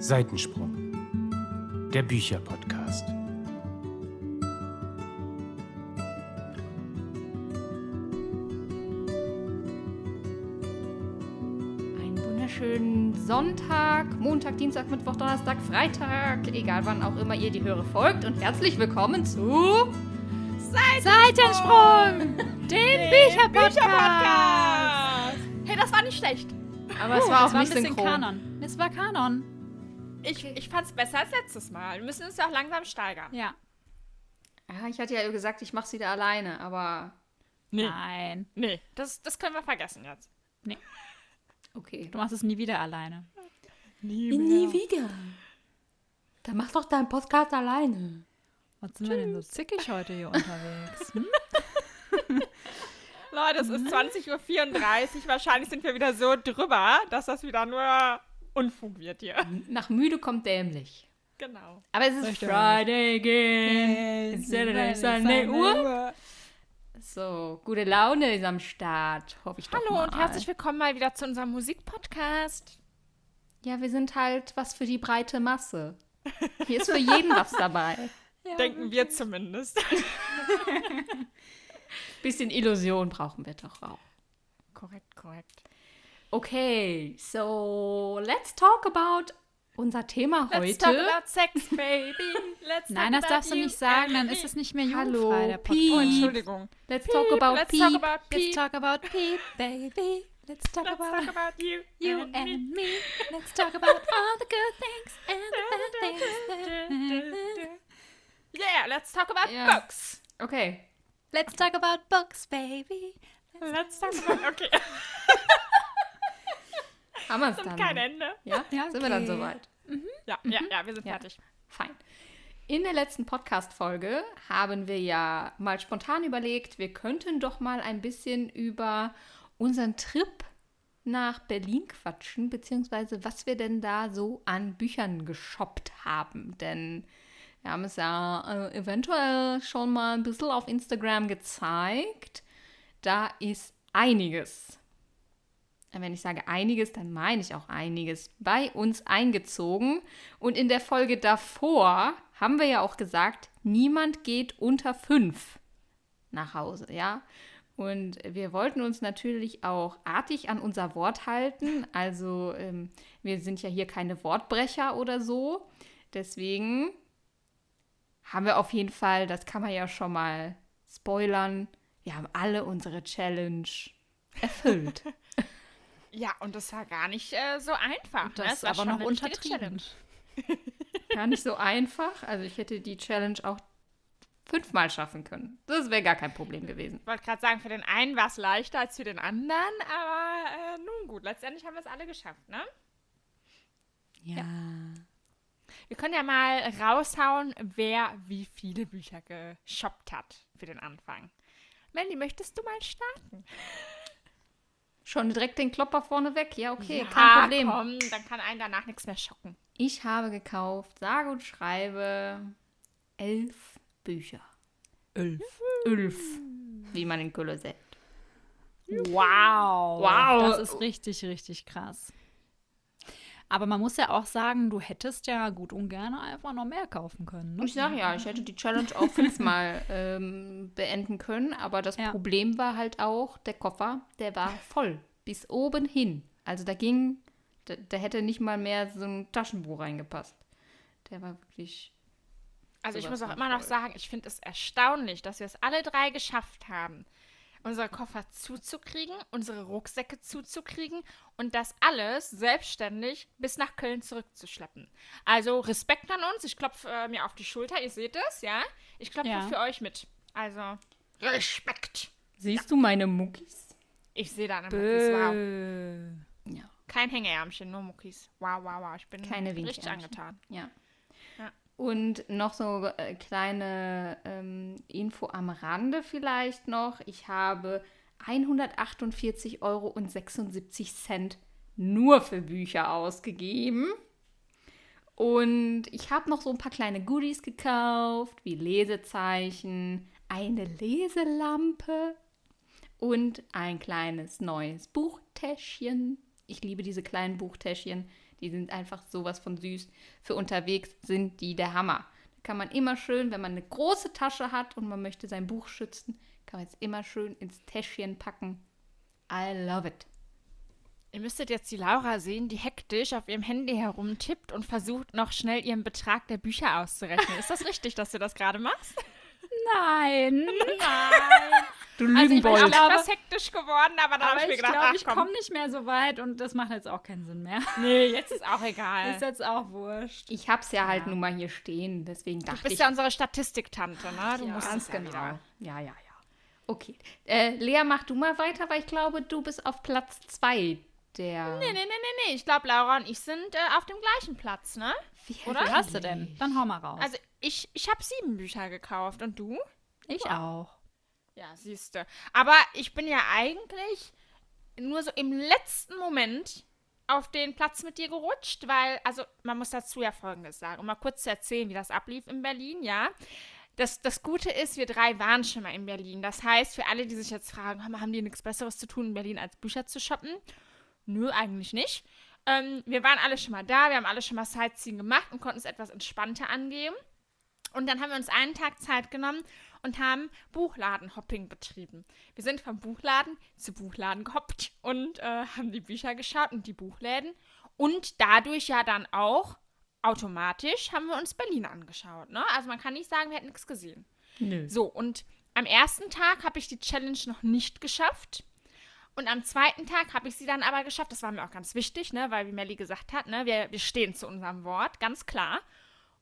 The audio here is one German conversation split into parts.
Seitensprung, der Bücherpodcast. Einen wunderschönen Sonntag, Montag, Dienstag, Mittwoch, Donnerstag, Freitag, egal wann auch immer ihr die Höre folgt und herzlich willkommen zu Seitensprung! Den Bücherpodcast! Bücherpodcast! Hey, das war nicht schlecht. Aber es war auch das war ein nicht bisschen synchron. Kanon. Es war Kanon. Ich, ich fand's besser als letztes Mal. Wir müssen uns ja auch langsam steigern. Ja. Ja, ich hatte ja gesagt, ich mache sie da alleine, aber Nee. Nein. Nee, das, das können wir vergessen jetzt. okay. Du machst es nie wieder alleine. Nie, wieder. Dann mach doch deinen Podcast alleine. Was sind wir denn so zickig heute hier unterwegs? Hm? Leute, es ist 20.34 Uhr. Wahrscheinlich sind wir wieder so drüber, dass das wieder nur Unfug wird hier. Nach müde kommt dämlich. Genau. Aber es ist Richtig. Friday again. Saturday, Sunday. Uh. So, gute Laune ist am Start, hoffe ich doch Hallo mal. und herzlich willkommen mal wieder zu unserem Musikpodcast. Ja, wir sind halt was für die breite Masse. Hier ist für jeden was dabei. Denken wir zumindest. Bisschen Illusion brauchen wir doch auch. korrekt, korrekt. Okay, so let's talk about unser Thema Let's heute. talk about sex, baby. Let's Nein, talk das about darfst du nicht sagen, dann ist es nicht mehr Hallo, jugendfrei, der Piep. Oh, Podcast. Entschuldigung. Let's talk about Let's Piep. talk about Let's talk about Pete, baby. Let's talk Let's about talk about you, you and me. and me. Let's talk about all the good things and the bad things. Yeah, let's talk about Ja. books. Okay, Let's talk about books, baby. Let's talk about. Okay, haben wir es sind dann. kein Ende. Ja? Ja, sind wir dann okay. soweit? Ja, ja, ja, wir sind Ja. fertig. Fein. In der letzten Podcast-Folge haben wir ja mal spontan überlegt, wir könnten doch mal ein bisschen über unseren Trip nach Berlin quatschen, beziehungsweise was wir denn da so an Büchern geshoppt haben. Denn wir haben es ja äh, eventuell schon mal ein bisschen auf Instagram gezeigt. Da ist einiges. Wenn ich sage einiges, dann meine ich auch einiges bei uns eingezogen. Und in der Folge davor haben wir ja auch gesagt, niemand geht unter fünf nach Hause, ja. Und wir wollten uns natürlich auch artig an unser Wort halten. Also ähm, wir sind ja hier keine Wortbrecher oder so. Deswegen haben wir auf jeden Fall, das kann man ja schon mal spoilern, wir haben alle unsere Challenge erfüllt. Ja, und das war gar nicht äh, so einfach. Das ne? ist war aber noch untertrieben. Gar nicht so einfach. Also ich hätte die Challenge auch fünfmal schaffen können. Das wäre gar kein Problem gewesen. Ich wollte gerade sagen, für den einen war es leichter als für den anderen, aber äh, nun gut, letztendlich haben wir es alle geschafft, ne? Ja. Wir können ja mal raushauen, wer wie viele Bücher geshoppt hat für den Anfang. Melly, möchtest du mal starten? Schon direkt den Klopper vorne weg. Ja, okay, ja, kein Problem. komm, dann kann einen danach nichts mehr schocken. Ich habe gekauft, sage und schreibe, elf Bücher. Elf. Elf, wie man in Köln sagt. Wow. Wow. Das ist richtig, richtig krass. Aber man muss ja auch sagen, du hättest ja gut und gerne einfach noch mehr kaufen können. Ne? Ich sage ja, ich hätte die Challenge auch fünfmal ähm, beenden können, aber das Ja. Problem war halt auch, der Koffer, der war voll bis oben hin. Also da ging, da, da hätte nicht mal mehr so ein Taschenbuch reingepasst. Der war wirklich. Also ich muss auch immer noch sagen, ich finde es erstaunlich, dass wir es alle drei geschafft haben, unsere Koffer zuzukriegen, unsere Rucksäcke zuzukriegen und das alles selbstständig bis nach Köln zurückzuschleppen. Also Respekt an uns. Ich klopfe äh, mir auf die Schulter. Ihr seht es, ja? Ich klopfe Ja. für euch mit. Also Respekt. Siehst du meine Muckis? Ich sehe da eine Muckis. Wow. Ja. Kein Hängeärmchen, nur Muckis. Wow, wow, wow. Ich bin Keine richtig angetan. Ja. Und noch so äh, kleine ähm, Info am Rande vielleicht noch. Ich habe 148,76 Euro nur für Bücher ausgegeben. Und ich habe noch so ein paar kleine Goodies gekauft, wie Lesezeichen, eine Leselampe und ein kleines neues Buchtäschchen. Ich liebe diese kleinen Buchtäschchen. Die sind einfach sowas von süß. Für unterwegs sind die der Hammer. Da kann man immer schön, wenn man eine große Tasche hat und man möchte sein Buch schützen, kann man es immer schön ins Täschchen packen. I love it. Ihr müsstet jetzt die Laura sehen, die hektisch auf ihrem Handy herumtippt und versucht, noch schnell ihren Betrag der Bücher auszurechnen. Ist das richtig, dass du das gerade machst? Nein. Nein. Du Also ich bin Lügenbold. etwas hektisch geworden, aber dann habe ich mir ich gedacht, glaube, ach ich komm. komme nicht mehr so weit und das macht jetzt auch keinen Sinn mehr. Nee, jetzt ist auch egal. Ist jetzt auch wurscht. ich hab's ja halt nun mal hier stehen, deswegen du dachte bist ich. ja unsere Statistiktante, ne? Du Ja, musst ganz es ja genau. Ja, ja, ja. Okay. Äh, Lea, mach du mal weiter, weil ich glaube, du bist auf Platz zwei der. Nee, nee, nee, nee, nee. Ich glaube, Laura und ich sind äh, auf dem gleichen Platz, ne? Oder? Wie hast du denn? Dann hau mal raus. Also ich, ich habe sieben Bücher gekauft und du? ich auch. Ja, siehste. Aber ich bin ja eigentlich nur so im letzten Moment auf den Platz mit dir gerutscht, weil, also man muss dazu ja Folgendes sagen, um mal kurz zu erzählen, wie das ablief in Berlin, ja. Das, das Gute ist, wir drei waren schon mal in Berlin. Das heißt, für alle, die sich jetzt fragen, haben, die nichts Besseres zu tun in Berlin, als Bücher zu shoppen? Nö, eigentlich nicht. Ähm, wir waren alle schon mal da, wir haben alle schon mal Sightseeing gemacht und konnten es etwas entspannter angehen. Und dann haben wir uns einen Tag Zeit genommen und haben Buchladenhopping betrieben. Wir sind vom Buchladen zu Buchladen gehoppt und äh, haben die Bücher geschaut und die Buchläden. Und dadurch ja dann auch automatisch haben wir uns Berlin angeschaut. Ne? Also man kann nicht sagen, wir hätten nichts gesehen. Nö. So, und am ersten Tag habe ich die Challenge noch nicht geschafft. Und am zweiten Tag habe ich sie dann aber geschafft. Das war mir auch ganz wichtig, ne? weil wie Melly gesagt hat, ne? wir, wir stehen zu unserem Wort, ganz klar.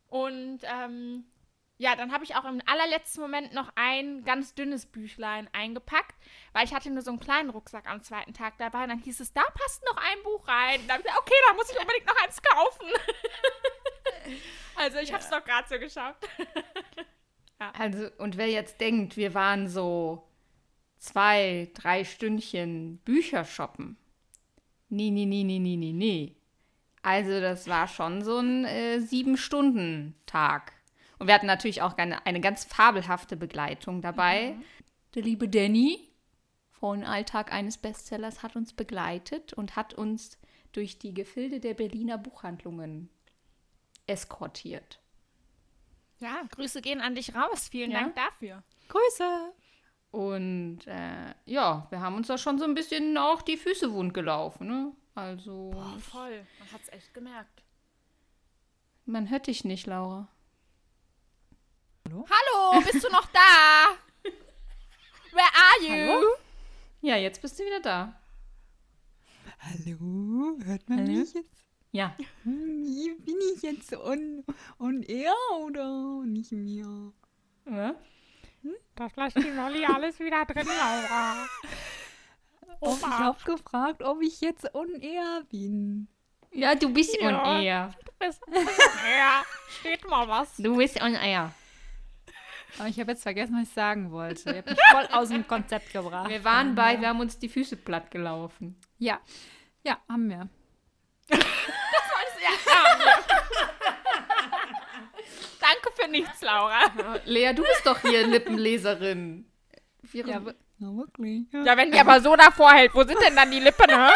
Und ähm, ja, dann habe ich auch im allerletzten Moment noch ein ganz dünnes Büchlein eingepackt, weil ich hatte nur so einen kleinen Rucksack am zweiten Tag dabei. Und dann hieß es, da passt noch ein Buch rein. Und dann habe ich gesagt, okay, da muss ich unbedingt noch eins kaufen. also ich habe es noch gerade so geschafft. Also, und wer jetzt denkt, wir waren so zwei, drei Stündchen Bücher shoppen. Nee, nee, nee, nee, nee, nee, nee. Also, das war schon so ein äh, Sieben-Stunden-Tag. Und wir hatten natürlich auch eine, eine ganz fabelhafte Begleitung dabei. Der liebe Danny von Alltag eines Bestsellers hat uns begleitet und hat uns durch die Gefilde der Berliner Buchhandlungen eskortiert. Ja, Grüße gehen an dich raus. Vielen Ja. Dank dafür. Grüße. Und äh, ja, wir haben uns da schon so ein bisschen auch die Füße wund gelaufen. Ne? Also, voll. Man hat es echt gemerkt. man hört dich nicht, Laura. Hallo, bist du noch da? Where are you? Hallo? Ja, jetzt bist du wieder da. Hallo, hört man Hallo? mich jetzt? Ja. Hm, Wie bin ich jetzt on, on air oder nicht mehr? ja. Das lässt die Molly alles wieder drin, Laura. Oh, ich habe gefragt, ob ich jetzt on air bin. Ja, du bist Ja. on air. Bist, ja, steht mal was. Du bist on air. Aber ich habe jetzt vergessen, was ich sagen wollte. Ihr habt mich voll aus dem Konzept gebracht. Wir waren bei, wir haben uns die Füße platt gelaufen. Ja. Ja, haben wir. Danke für nichts, Laura. Lea, du bist doch hier Lippenleserin. Wir, Ja, Na, wirklich? Ja. Ja, wenn die aber so davor hält, wo sind denn dann die Lippen, ne?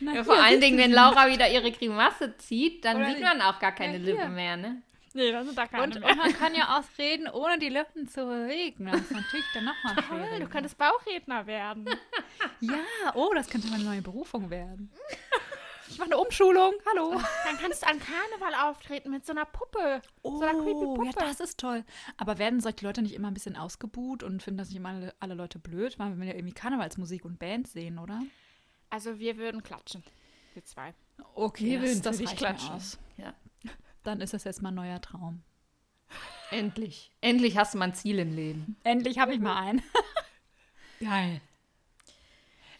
na, ja, vor allen Dingen, wenn. Laura wieder ihre Grimasse zieht, dann Oder sieht man auch gar keine Ja. Lippen mehr, ne? Nee, das sind da keine Und, mehr. und man kann ja auch reden, ohne die Lippen zu bewegen. Das ist natürlich dann nochmal Toll, du könntest Bauchredner werden. Ja, oh, das könnte meine neue Berufung werden. Ich mache eine Umschulung. Hallo. Dann kannst du an Karneval auftreten mit so einer Puppe. so einer creepy Oh, ja, Puppe. das ist toll. Aber werden solche Leute nicht immer ein bisschen ausgebuht und finden das nicht immer alle, alle Leute blöd? Weil wir ja irgendwie Karnevalsmusik und Band sehen, oder? Also wir würden klatschen. Wir zwei. Okay, Wir würden das, das dich reicht mir klatschen. aus. Ja. Dann ist das jetzt mal ein neuer Traum. Endlich. Endlich hast du mal ein Ziel im Leben. Endlich habe ich mal einen. Geil.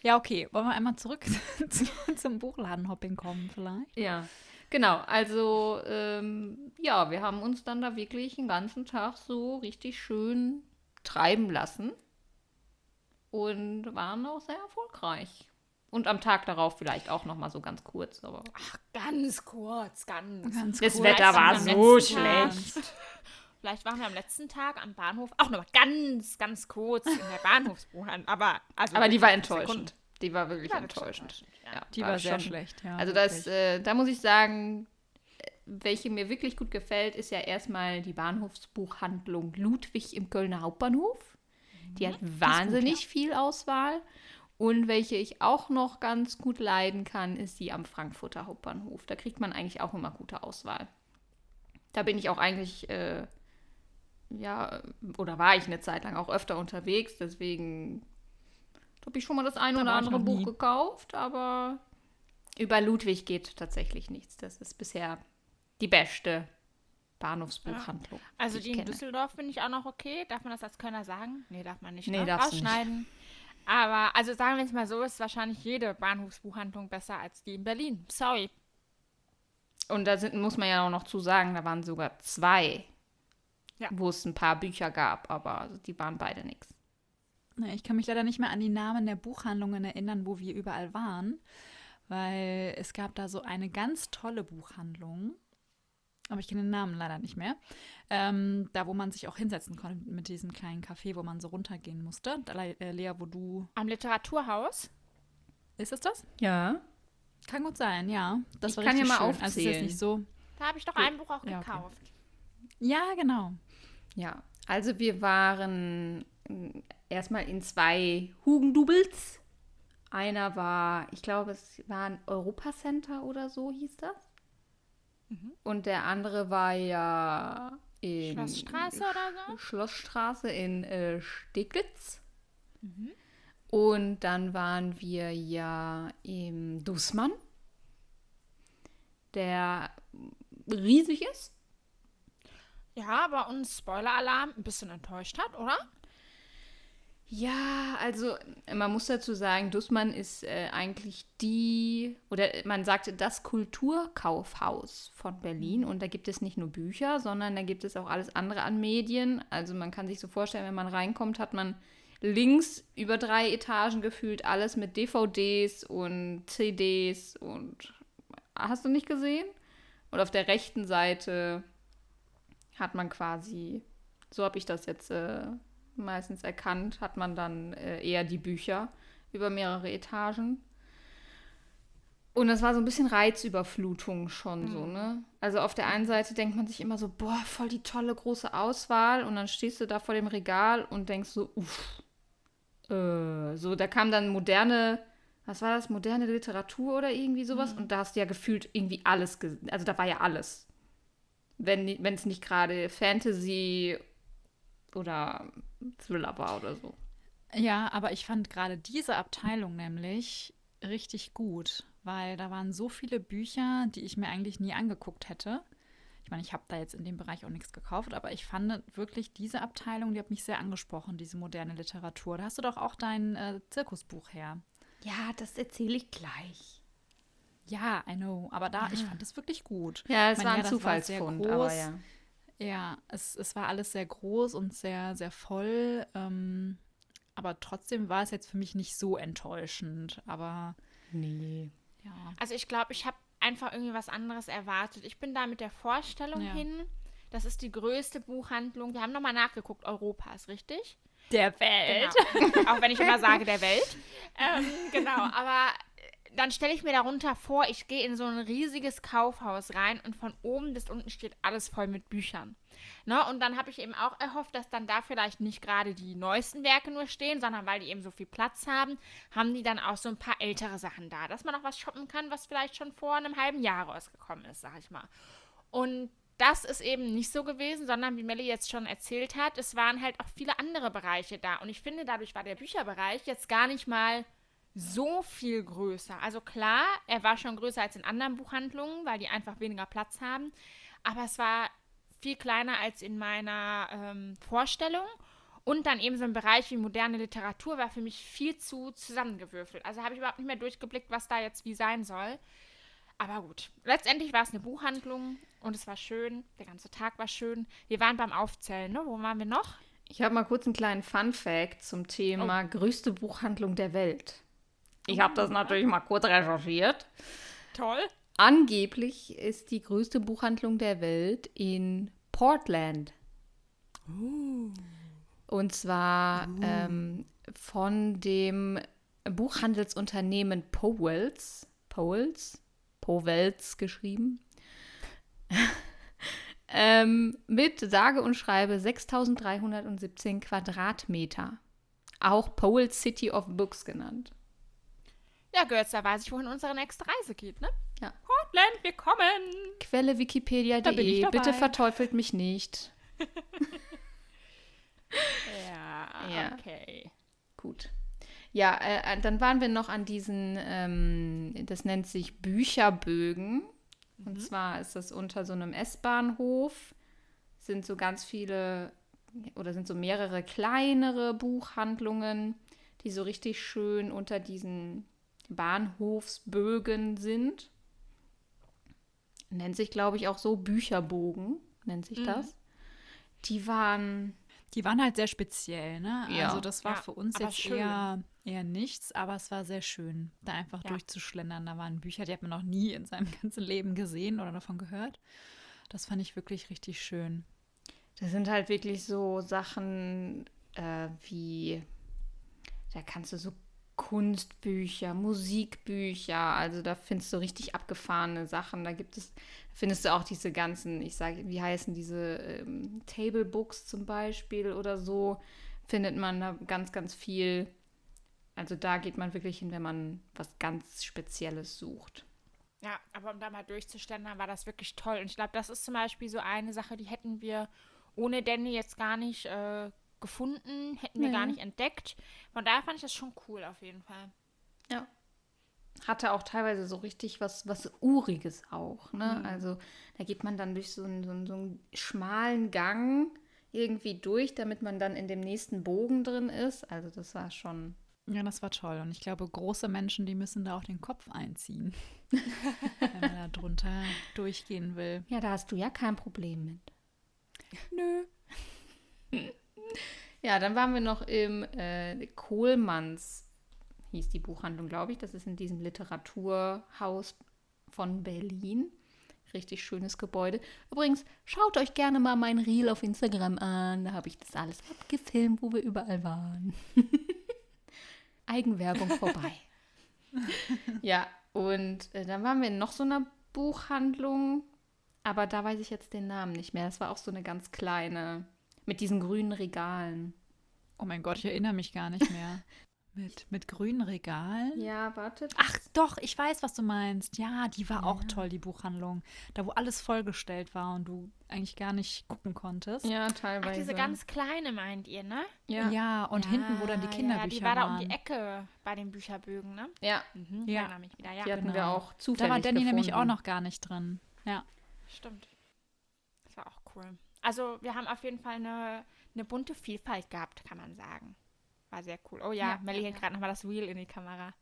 Ja, okay. Wollen wir einmal zurück zu, zum Buchladenhopping kommen vielleicht? Ja, genau. Also, ähm, ja, wir haben uns dann da wirklich den ganzen Tag so richtig schön treiben lassen und waren auch sehr erfolgreich. Und am Tag darauf vielleicht auch noch mal so ganz kurz, aber Ganz kurz, ganz. Ganz das kurz. Wetter war so Tag. schlecht. Vielleicht waren wir am letzten Tag am Bahnhof auch noch mal ganz, ganz kurz in der Bahnhofsbuchhandlung. Aber, also Aber die war enttäuschend. Sekunden. Die war wirklich War wirklich enttäuschend. enttäuschend, ja. Ja, Die war, sehr schon- schlecht, ja. Also das, äh, da muss ich sagen, welche mir wirklich gut gefällt, ist ja erstmal die Bahnhofsbuchhandlung Ludwig im Kölner Hauptbahnhof. Die hat wahnsinnig viel Auswahl. Und welche ich auch noch ganz gut leiden kann, ist die am Frankfurter Hauptbahnhof. Da kriegt man eigentlich auch immer gute Auswahl. Da bin ich auch eigentlich, äh, ja, oder war ich eine Zeit lang auch öfter unterwegs. Deswegen habe ich schon mal das eine Da oder andere Buch nie. gekauft. Aber über Ludwig geht tatsächlich nichts. Das ist bisher die beste Bahnhofsbuchhandlung. Also die die in kenne. Düsseldorf finde ich auch noch okay. Darf man das als Kölner sagen? Nee, darf man nicht. Nee, ne? darfst du nicht. Aber, also sagen wir es mal so, ist wahrscheinlich jede Bahnhofsbuchhandlung besser als die in Berlin. Sorry. Und da sind, muss man ja auch noch zu sagen, da waren sogar zwei, Ja. wo es ein paar Bücher gab, aber die waren beide nichts. Ich kann mich leider nicht mehr an die Namen der Buchhandlungen erinnern, wo wir überall waren, weil es gab da so eine ganz tolle Buchhandlung, aber ich kenne den Namen leider nicht mehr, ähm, da wo man sich auch hinsetzen konnte mit diesem kleinen Café, wo man so runtergehen musste. Da, äh, Lea, wo du... Am Literaturhaus. Ist es das? Ja. Kann gut sein, ja. Das Ich war kann ja richtig mal schön. Also es ist jetzt aufzählen. nicht so... Da habe ich doch Gut. ein Buch auch Ja, okay. gekauft. Ja, genau. Ja, also wir waren mm, erstmal in zwei Hugendubels. Einer war, ich glaube, es war ein Europacenter oder so hieß das. Und der andere war ja in Schlossstraße oder so? Schlossstraße in äh, Steglitz. Und dann waren wir ja im Dussmann, der riesig ist. Ja, aber uns Spoiler-Alarm ein bisschen enttäuscht hat, oder? Ja, also man muss dazu sagen, Dussmann ist äh, eigentlich die, oder man sagte das Kulturkaufhaus von Berlin. Und da gibt es nicht nur Bücher, sondern da gibt es auch alles andere an Medien. Also man kann sich so vorstellen, wenn man reinkommt, hat man links über drei Etagen gefühlt alles mit DVDs und CDs und hast du nicht gesehen? Und auf der rechten Seite hat man quasi, so habe ich das jetzt äh, meistens erkannt, hat man dann äh, eher die Bücher über mehrere Etagen. Und das war so ein bisschen Reizüberflutung schon so, ne? Also auf der einen Seite denkt man sich immer so, boah, voll die tolle große Auswahl. Und dann stehst du da vor dem Regal und denkst so, uff. Äh, so, da kam dann moderne, was war das, moderne Literatur oder irgendwie sowas. Und da hast du ja gefühlt irgendwie alles, also da war ja alles. Wenn es nicht gerade Fantasy oder Thriller war oder so. Ja, aber ich fand gerade diese Abteilung nämlich richtig gut, weil da waren so viele Bücher, die ich mir eigentlich nie angeguckt hätte. Ich meine, ich habe da jetzt in dem Bereich auch nichts gekauft, aber ich fand wirklich diese Abteilung, die hat mich sehr angesprochen, diese moderne Literatur. Da hast du doch auch dein äh, Zirkusbuch her. Ja, das erzähle ich gleich. Ja, I know, aber da, ich fand es wirklich gut. Ja, es Ich war ein war sehr Zufallsfund, groß. aber ja. Ja, es, es war alles sehr groß und sehr, sehr voll. Ähm, aber trotzdem war es jetzt für mich nicht so enttäuschend. Aber Nee. ja. Also ich glaube, ich habe einfach irgendwie was anderes erwartet. Ich bin da mit der Vorstellung Ja. hin. Das ist die größte Buchhandlung. Wir haben nochmal nachgeguckt, Europas, richtig? Der Welt. Genau. Auch wenn ich immer sage, der Welt. Ähm, genau, aber dann stelle ich mir darunter vor, ich gehe in so ein riesiges Kaufhaus rein und von oben bis unten steht alles voll mit Büchern. Ne? Und dann habe ich eben auch erhofft, dass dann da vielleicht nicht gerade die neuesten Werke nur stehen, sondern weil die eben so viel Platz haben, haben die dann auch so ein paar ältere Sachen da, dass man auch was shoppen kann, was vielleicht schon vor einem halben Jahr rausgekommen ist, sag ich mal. Und das ist eben nicht so gewesen, sondern wie Melly jetzt schon erzählt hat, es waren halt auch viele andere Bereiche da. Und ich finde, dadurch war der Bücherbereich jetzt gar nicht mal so viel größer. Also klar, er war schon größer als in anderen Buchhandlungen, weil die einfach weniger Platz haben. Aber es war viel kleiner als in meiner ähm, Vorstellung. Und dann eben so ein Bereich wie moderne Literatur war für mich viel zu zusammengewürfelt. Also habe ich überhaupt nicht mehr durchgeblickt, was da jetzt wie sein soll. Aber gut, letztendlich war es eine Buchhandlung und es war schön. Der ganze Tag war schön. Wir waren beim Aufzählen, ne? Wo waren wir noch? Ich habe mal kurz einen kleinen Fun-Fact zum Thema größte Buchhandlung der Welt. Ich habe das natürlich mal kurz recherchiert. Toll. Angeblich ist die größte Buchhandlung der Welt in Portland. Und zwar ähm, von dem Buchhandelsunternehmen Powells, Powells, Powells geschrieben, ähm, mit sage und schreibe 6317 Quadratmeter. Auch Powell's City of Books genannt. Ja, Götz, da weiß ich, wohin unsere nächste Reise geht, ne? Ja. Portland, wir kommen! Quelle Da wikipedia.de. dabei. Bitte verteufelt mich nicht. Ja, Ja. okay. Gut. Ja, äh, dann waren wir noch an diesen, ähm, das nennt sich Bücherbögen. Und zwar ist das unter so einem S-Bahnhof, sind so ganz viele oder sind so mehrere kleinere Buchhandlungen, die so richtig schön unter diesen Bahnhofsbögen sind. Nennt sich, glaube ich, auch so Bücherbogen, nennt sich das. Die waren Die waren halt sehr speziell, ne? Ja. Also das war Ja, für uns jetzt schön. eher, eher nichts, aber es war sehr schön, da einfach Ja. durchzuschlendern. Da waren Bücher, die hat man noch nie in seinem ganzen Leben gesehen oder davon gehört. Das fand ich wirklich richtig schön. Das sind halt wirklich so Sachen äh, wie, da kannst du so Kunstbücher, Musikbücher, also da findest du richtig abgefahrene Sachen. Da gibt es, findest du auch diese ganzen, ich sage, wie heißen diese ähm, Table Books zum Beispiel oder so, findet man da ganz, ganz viel. Also da geht man wirklich hin, wenn man was ganz Spezielles sucht. Ja, aber um da mal durchzustellen, war das wirklich toll. Und ich glaube, das ist zum Beispiel so eine Sache, die hätten wir ohne Danny jetzt gar nicht äh, gefunden, hätten wir Nee. gar nicht entdeckt. Von daher fand ich das schon cool auf jeden Fall. hatte auch teilweise so richtig was, was Uriges auch. Ne? Also da geht man dann durch so einen, so, einen, so einen schmalen Gang irgendwie durch, damit man dann in dem nächsten Bogen drin ist. Also das war schon. Ja, das war toll. Und ich glaube, große Menschen, die müssen da auch den Kopf einziehen, wenn man da drunter durchgehen will. Ja, da hast du ja kein Problem mit. Nö. Ja, dann waren wir noch im äh, Kohlmanns, hieß die Buchhandlung, glaube ich. Das ist in diesem Literaturhaus von Berlin. Richtig schönes Gebäude. Übrigens, schaut euch gerne mal mein Reel auf Instagram an. Da habe ich das alles abgefilmt, wo wir überall waren. Eigenwerbung vorbei. ja, und äh, dann waren wir in noch so einer Buchhandlung. Aber da weiß ich jetzt den Namen nicht mehr. Das war auch so eine ganz kleine, mit diesen grünen Regalen. Oh mein Gott, ich erinnere mich gar nicht mehr. mit, mit grünen Regalen? Ja, wartet. Ach doch, ich weiß, was du meinst. Ja, die war auch toll, die Buchhandlung. Da, wo alles vollgestellt war und du eigentlich gar nicht gucken konntest. Ja, Ach, teilweise. diese ganz kleine meint ihr, ne? Ja. Ja, und hinten, wo dann die Ja, Kinderbücher Ja, die war da um waren. die Ecke bei den Bücherbögen, ne? Ja, Mhm, Ja. Ich erinnere mich wieder, ja. die hatten wir genau. auch zufällig Da war Danny nämlich gefunden. auch noch gar nicht drin. Ja. Stimmt. Das war auch cool. Also, wir haben auf jeden Fall eine, eine bunte Vielfalt gehabt, kann man sagen. War sehr cool. Oh ja, Ja, Melly ja, hält ja. gerade nochmal das Wheel in die Kamera.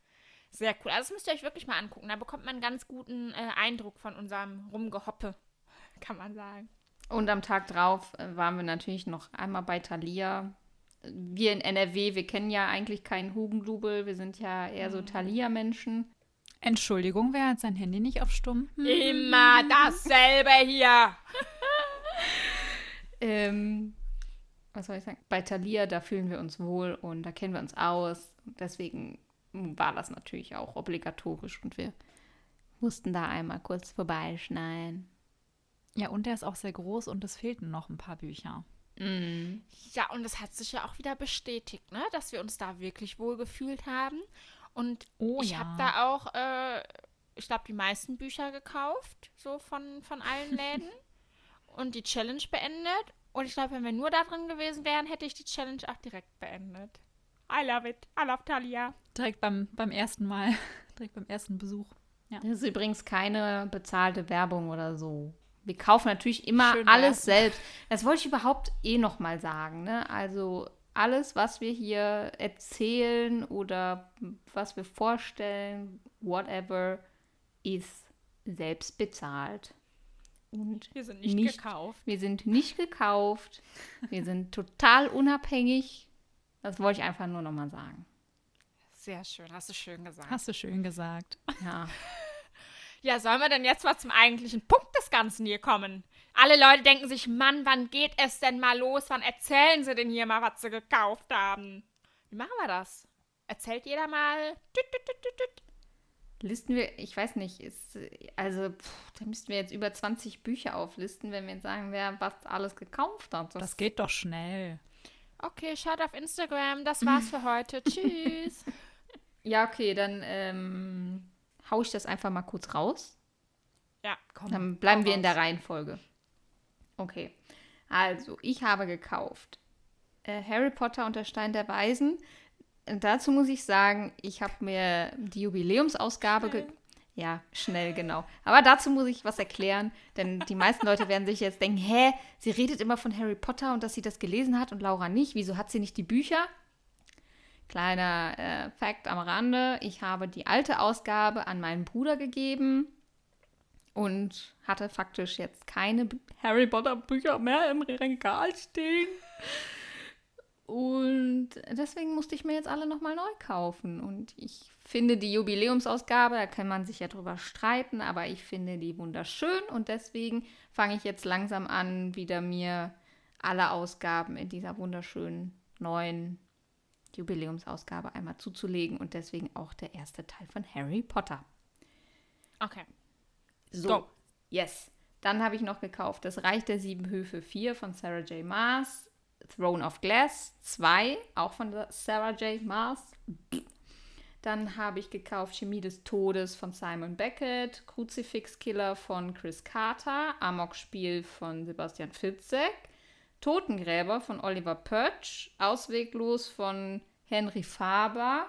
Sehr cool. Also, das müsst ihr euch wirklich mal angucken. Da bekommt man einen ganz guten äh, Eindruck von unserem Rumgehoppe, kann man sagen. Und am Tag drauf äh, waren wir natürlich noch einmal bei Thalia. Wir in NRW, wir kennen ja eigentlich keinen Hugendubel. Wir sind ja eher Mhm. so Thalia-Menschen. Entschuldigung, wer hat sein Handy nicht auf Stumm? Immer dasselbe hier. Ähm, was soll ich sagen? Bei Thalia, da fühlen wir uns wohl und da kennen wir uns aus. Deswegen war das natürlich auch obligatorisch und wir mussten da einmal kurz vorbeischneiden. Ja, und der ist auch sehr groß und es fehlten noch ein paar Bücher. Mhm. Ja, und es hat sich ja auch wieder bestätigt, ne? dass wir uns da wirklich wohl gefühlt haben. Und Oh ich ja. habe da auch, äh, ich glaube, die meisten Bücher gekauft, so von, von allen Läden. und die Challenge beendet. Und ich glaube, wenn wir nur da drin gewesen wären, hätte ich die Challenge auch direkt beendet. I love it. I love Talia. Direkt beim, beim ersten Mal, direkt beim ersten Besuch. Das ist übrigens keine bezahlte Werbung oder so. Wir kaufen natürlich immer Schön alles wär's. selbst. Das wollte ich überhaupt eh noch mal sagen. Ne? Also alles, was wir hier erzählen oder was wir vorstellen, whatever, ist selbst bezahlt. Und Wir sind nicht, Nicht- gekauft. wir sind nicht gekauft. Wir sind total unabhängig. Das wollte ich einfach nur noch mal sagen. Sehr schön, hast du schön gesagt. Hast du schön gesagt. Ja. Ja, sollen wir denn jetzt mal zum eigentlichen Punkt des Ganzen hier kommen? Alle Leute denken sich, Mann, wann geht es denn mal los? Wann erzählen sie denn hier mal, was sie gekauft haben? Wie machen wir das? erzählt jeder mal. Tüt, tüt, tüt. Listen wir, ich weiß nicht, ist, also pff, da müssten wir jetzt über 20 Bücher auflisten, wenn wir jetzt sagen, wer was alles gekauft hat. Das geht doch schnell. Okay, schaut auf Instagram. Das war's für heute. Tschüss. Ja, okay, dann ähm, hau ich das einfach mal kurz raus. Ja, Komm, Dann bleiben wir in der raus. Reihenfolge. Okay. Also, ich habe gekauft äh, Harry Potter und der Stein der Weisen. Dazu muss ich sagen, ich habe mir die Jubiläumsausgabe ge ja, schnell, genau. Aber dazu muss ich was erklären, denn die meisten Leute werden sich jetzt denken, hä, sie redet immer von Harry Potter und dass sie das gelesen hat und Laura nicht. Wieso hat sie nicht die Bücher? Kleiner äh, Fact am Rande, ich habe die alte Ausgabe an meinen Bruder gegeben und hatte faktisch jetzt keine Harry Potter Bücher mehr im Regal stehen. Und deswegen musste ich mir jetzt alle nochmal neu kaufen. Und ich finde die Jubiläumsausgabe, da kann man sich ja drüber streiten, aber ich finde die wunderschön und deswegen fange ich jetzt langsam an, wieder mir alle Ausgaben in dieser wunderschönen neuen Jubiläumsausgabe einmal zuzulegen und deswegen auch der erste Teil von Harry Potter. Okay. So, Go. yes. Dann habe ich noch gekauft Das Reich der Sieben Höfe 4 von Sarah J. Maas, Throne of Glass 2, auch von Sarah J. Maas. Dann habe ich gekauft Chemie des Todes von Simon Beckett, Kruzifix Killer von Chris Carter, Amok-Spiel von Sebastian Fitzek, Totengräber von Oliver Pötsch, Ausweglos von Henry Faber,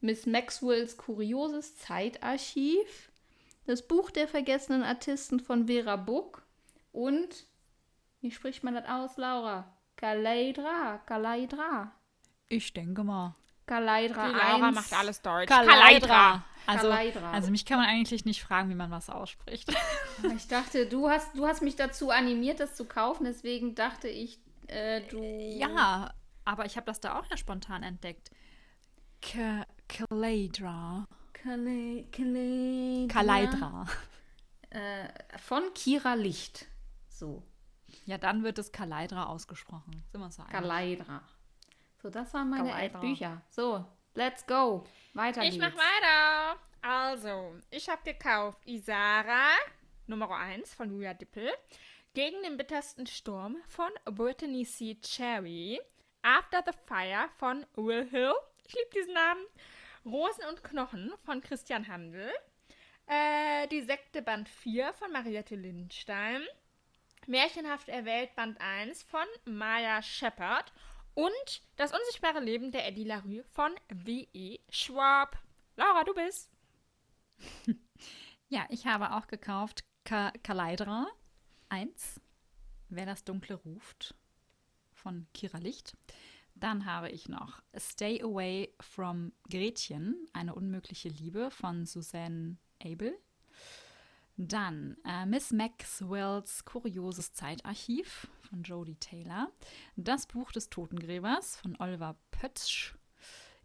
Miss Maxwells kurioses Zeitarchiv, das Buch der vergessenen Artisten von Vera Buck und, wie spricht man das aus, Laura? Kaleidra, Kaleidra, Ich denke mal. Kaleidra Die Laura 1. macht alles Deutsch. Kaleidra. Also, Kaleidra. also mich kann man eigentlich nicht fragen, wie man was ausspricht. Ich dachte, du hast, du hast mich dazu animiert, das zu kaufen, deswegen dachte ich, äh, du... Ja, aber ich habe das da auch ja spontan entdeckt. Ka- Kaleidra. Kale, Kaleidra. Kaleidra. Äh, von Kira Licht. So, Ja, dann wird es Kaleidra ausgesprochen. Sind wir uns da einig? Kaleidra. So, das waren meine elf. Bücher. So, let's go. Weiter Ich geht's. mach weiter. Also, ich habe gekauft Isara, Nummer 1 von Julia Dippel, Gegen den bittersten Sturm von Brittany C. Cherry, After the Fire von Will Hill, ich liebe diesen Namen, Rosen und Knochen von Christian Handel, äh, Die Sekte Band 4 von Mariette Lindstein, Märchenhaft erwählt Band 1 von Maya Shepard und Das unsichtbare Leben der Eddie LaRue von W.E. Schwab. Laura, du bist. Ja, ich habe auch gekauft Ka Kaleidra 1, Wer das Dunkle ruft, von Kira Licht. Dann habe ich noch Stay Away from Gretchen, eine unmögliche Liebe von Suzanne Abel. Dann äh, Miss Maxwells kurioses Zeitarchiv von Jodie Taylor. Das Buch des Totengräbers von Oliver Pötzsch.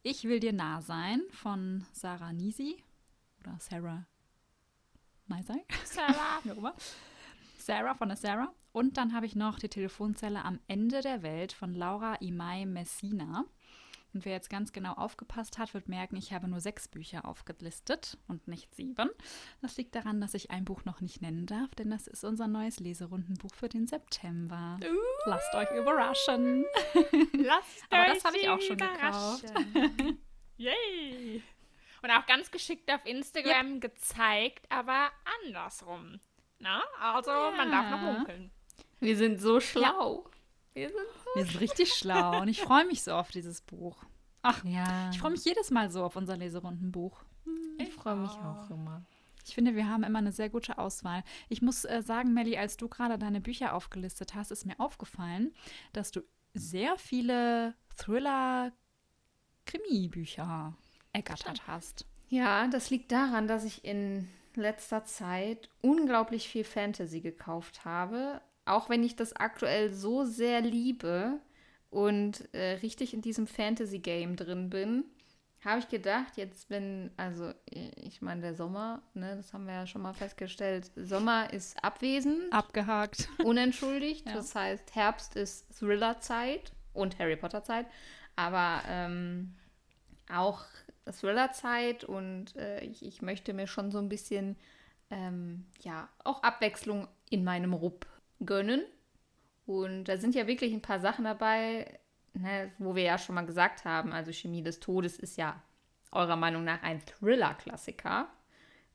Ich will dir nah sein von Sarah Nisi oder Sarah Neisei. Sarah. Sarah von der Sarah. Und dann habe ich noch die Telefonzelle am Ende der Welt von Laura Imai Messina. Und wer jetzt ganz genau aufgepasst hat, wird merken, ich habe nur sechs Bücher aufgelistet und nicht sieben. Das liegt daran, dass ich ein Buch noch nicht nennen darf, denn das ist unser neues Leserundenbuch für den September. Lasst euch überraschen. Lasst Aber das euch habe ich auch schon überraschen. Yay! Und auch ganz geschickt auf Instagram gezeigt, aber andersrum. Na, also man darf noch Ja. munkeln. Wir sind so schlau. Wir sind Wir sind richtig schlau und ich freue mich so auf dieses Buch. Ach, ja. ich freue mich jedes Mal so auf unser Leserundenbuch. Ich freue mich auch immer. Ich finde, wir haben immer eine sehr gute Auswahl. Ich muss äh, sagen, Melli, als du gerade deine Bücher aufgelistet hast, ist mir aufgefallen, dass du sehr viele Thriller-Krimi-Bücher ergattert hast. Ja, das liegt daran, dass ich in letzter Zeit unglaublich viel Fantasy gekauft habe. Auch wenn ich das aktuell so sehr liebe und äh, richtig in diesem Fantasy-Game drin bin, habe ich gedacht, jetzt wenn, also ich meine, der Sommer, ne, das haben wir ja schon mal festgestellt, Sommer ist abwesend, Abgehakt. unentschuldigt. Ja. Das heißt, Herbst ist Thriller-Zeit und Harry Potter-Zeit. Aber ähm, auch Thrillerzeit und äh, ich, ich möchte mir schon so ein bisschen, ähm, ja, auch Abwechslung in meinem Rupp gönnen. Und da sind ja wirklich ein paar Sachen dabei, ne, wo wir ja schon mal gesagt haben, also Chemie des Todes ist ja eurer Meinung nach ein Thriller-Klassiker.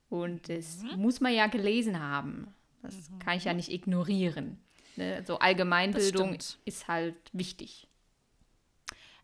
Und das muss man ja gelesen haben. Das kann ich ja nicht ignorieren. Ne? So Allgemeinbildung stimmt. ist halt wichtig.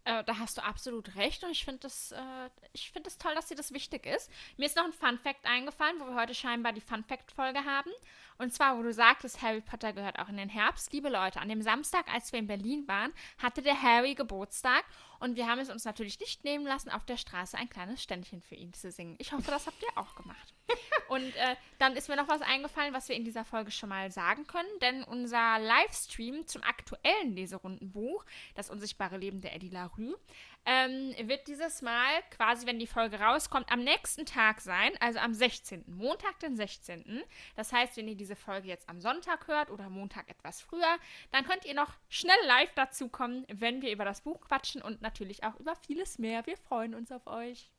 Äh, da hast du absolut recht und ich finde das, äh, ich finde das toll, dass dir das wichtig ist. Mir ist noch ein Fun Fact eingefallen, wo wir heute scheinbar die Fun Fact Folge haben. Und zwar, wo du sagtest, Harry Potter gehört auch in den Herbst. Liebe Leute, an dem Samstag, als wir in Berlin waren, hatte der Harry Geburtstag und wir haben es uns natürlich nicht nehmen lassen, auf der Straße ein kleines Ständchen für ihn zu singen. Ich hoffe, das habt ihr auch gemacht. Und äh, dann ist mir noch was eingefallen, was wir in dieser Folge schon mal sagen können, denn unser Livestream zum aktuellen Leserundenbuch, das unsichtbare Leben der Eddie LaRue, ähm, wird dieses Mal quasi, wenn die Folge rauskommt, am nächsten Tag sein, also am 16., Montag, den 16. Das heißt, wenn ihr diese Folge jetzt am Sonntag hört oder Montag etwas früher, dann könnt ihr noch schnell live dazukommen, wenn wir über das Buch quatschen und natürlich auch über vieles mehr. Wir freuen uns auf euch.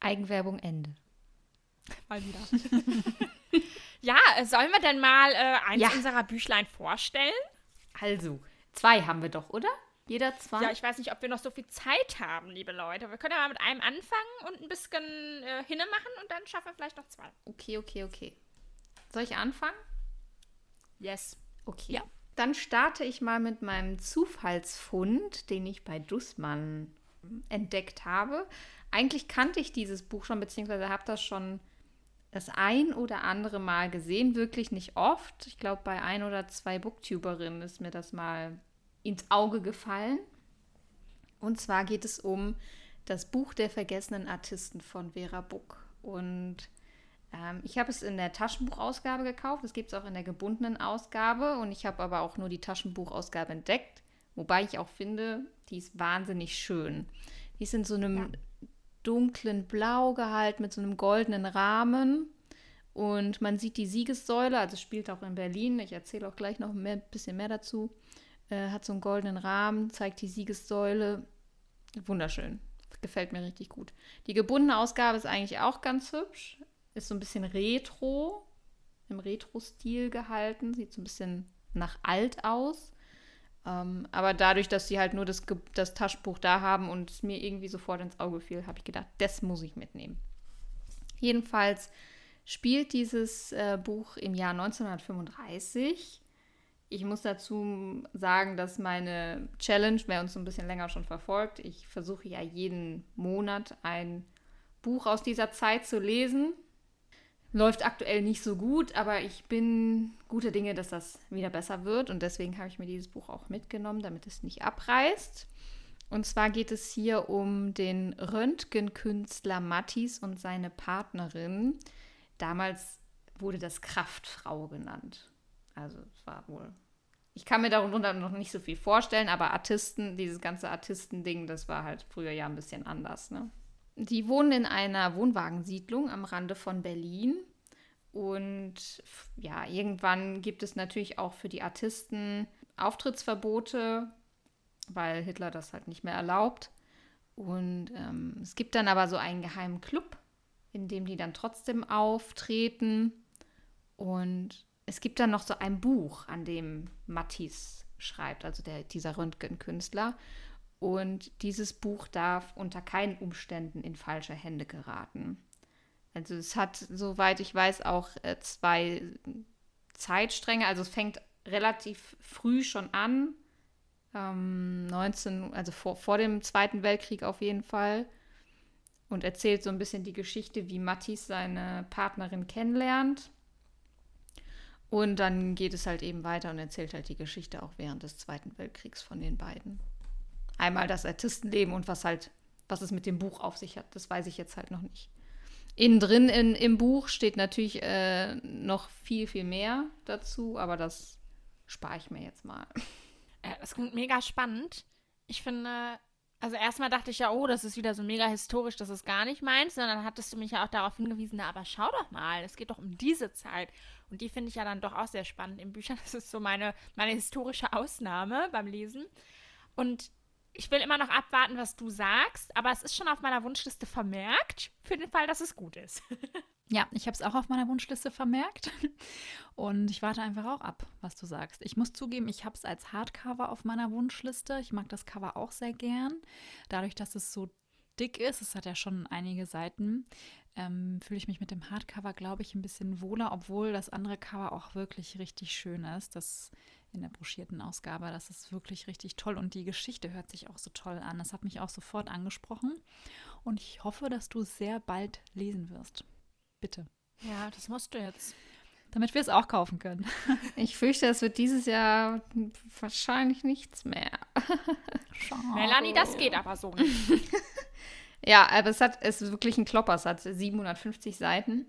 Eigenwerbung Ende. Mal wieder. ja, äh, sollen wir denn mal äh, eins Ja. unserer Büchlein vorstellen? Also, zwei haben wir doch, oder? Jeder zwei? Ja, ich weiß nicht, ob wir noch so viel Zeit haben, liebe Leute. Wir können ja mal mit einem anfangen und ein bisschen äh, hinne machen und dann schaffen wir vielleicht noch zwei. okay, okay, okay. Soll ich anfangen? Yes. Okay. Ja. Dann starte ich mal mit meinem Zufallsfund, den ich bei Dussmann entdeckt habe. Eigentlich kannte ich dieses Buch schon, beziehungsweise habe das schon das ein oder andere Mal gesehen, wirklich nicht oft. Ich glaube, bei ein oder zwei Booktuberinnen ist mir das mal ins Auge gefallen. Und zwar geht es um das Buch der vergessenen Artisten von Vera Buck. Und ähm, ich habe es in der Taschenbuchausgabe gekauft. Es gibt es auch in der gebundenen Ausgabe. Und ich habe aber auch nur die Taschenbuchausgabe entdeckt. Wobei ich auch finde, die ist wahnsinnig schön. Die ist in so einem dunklen Blau gehalten mit so einem goldenen Rahmen. Und man sieht die Siegessäule, also spielt auch in Berlin. Ich erzähle auch gleich noch ein bisschen mehr dazu. Äh, hat so einen goldenen Rahmen, zeigt die Siegessäule. Wunderschön. Gefällt mir richtig gut. Die gebundene Ausgabe ist eigentlich auch ganz hübsch. Ist so ein bisschen retro, im Retro-Stil gehalten. Sieht so ein bisschen nach alt aus. Ähm, aber dadurch, dass sie halt nur das, das Taschenbuch da haben und es mir irgendwie sofort ins Auge fiel, habe ich gedacht, das muss ich mitnehmen. Jedenfalls spielt dieses äh, Buch im Jahr 1935. Ich muss dazu sagen, dass meine Challenge, wer uns so ein bisschen länger schon verfolgt, ich versuche ja jeden Monat ein Buch aus dieser Zeit zu lesen. Läuft aktuell nicht so gut, aber ich bin guter Dinge, dass das wieder besser wird. Und deswegen habe ich mir dieses Buch auch mitgenommen, damit es nicht abreißt. Und zwar geht es hier um den Röntgenkünstler Mattis und seine Partnerin. Damals wurde das Kraftfrau genannt. Also es war wohl. Ich kann mir darunter noch nicht so viel vorstellen, aber Artisten, dieses ganze Artistending, das war halt früher ja ein bisschen anders. Ne? Die wohnen in einer Wohnwagensiedlung am Rande von Berlin. Und ja, irgendwann gibt es natürlich auch für die Artisten Auftrittsverbote, weil Hitler das halt nicht mehr erlaubt. Und ähm, es gibt dann aber so einen geheimen Club, in dem die dann trotzdem auftreten. Und es gibt dann noch so ein Buch, an dem Mattis schreibt, also der, dieser Röntgenkünstler. Und dieses Buch darf unter keinen Umständen in falsche Hände geraten. Also es hat, soweit ich weiß, auch äh, zwei Zeitstränge. Also es fängt relativ früh schon an. Ähm, 19, also vor, vor dem Zweiten Weltkrieg auf jeden Fall. Und erzählt so ein bisschen die Geschichte, wie Mattis seine Partnerin kennenlernt. Und dann geht es halt eben weiter und erzählt halt die Geschichte auch während des Zweiten Weltkriegs von den beiden. Einmal das Artistenleben und was halt, was es mit dem Buch auf sich hat, das weiß ich jetzt halt noch nicht. Innen drin in, im Buch steht natürlich äh, noch viel, viel mehr dazu, aber das spare ich mir jetzt mal. Äh, das klingt mega spannend. Ich finde, also erstmal dachte ich ja, oh, das ist wieder so mega historisch, das ist gar nicht meins. Und dann hattest du mich ja auch darauf hingewiesen, na, aber schau doch mal, es geht doch um diese Zeit. Und die finde ich ja dann doch auch sehr spannend in Büchern. Das ist so meine, meine historische Ausnahme beim Lesen. Und Ich will immer noch abwarten, was du sagst, aber es ist schon auf meiner Wunschliste vermerkt, für den Fall, dass es gut ist. Ja, ich habe es auch auf meiner Wunschliste vermerkt. Und ich warte einfach auch ab, was du sagst. Ich muss zugeben, ich habe es als Hardcover auf meiner Wunschliste. Ich mag das Cover auch sehr gern. Dadurch, dass es so dick ist, es hat ja schon einige Seiten, ähm, fühle ich mich mit dem Hardcover, glaube ich, ein bisschen wohler, obwohl das andere Cover auch wirklich richtig schön ist. Das in der broschierten Ausgabe, das ist wirklich richtig toll und die Geschichte hört sich auch so toll an. Das hat mich auch sofort angesprochen und ich hoffe, dass du sehr bald lesen wirst. Bitte. Ja, das musst du jetzt. Damit wir es auch kaufen können. Ich fürchte, es wird dieses Jahr wahrscheinlich nichts mehr. Melanie, das geht aber so nicht. Ja, aber es hat es ist wirklich ein Klopper. Es hat 750 Seiten.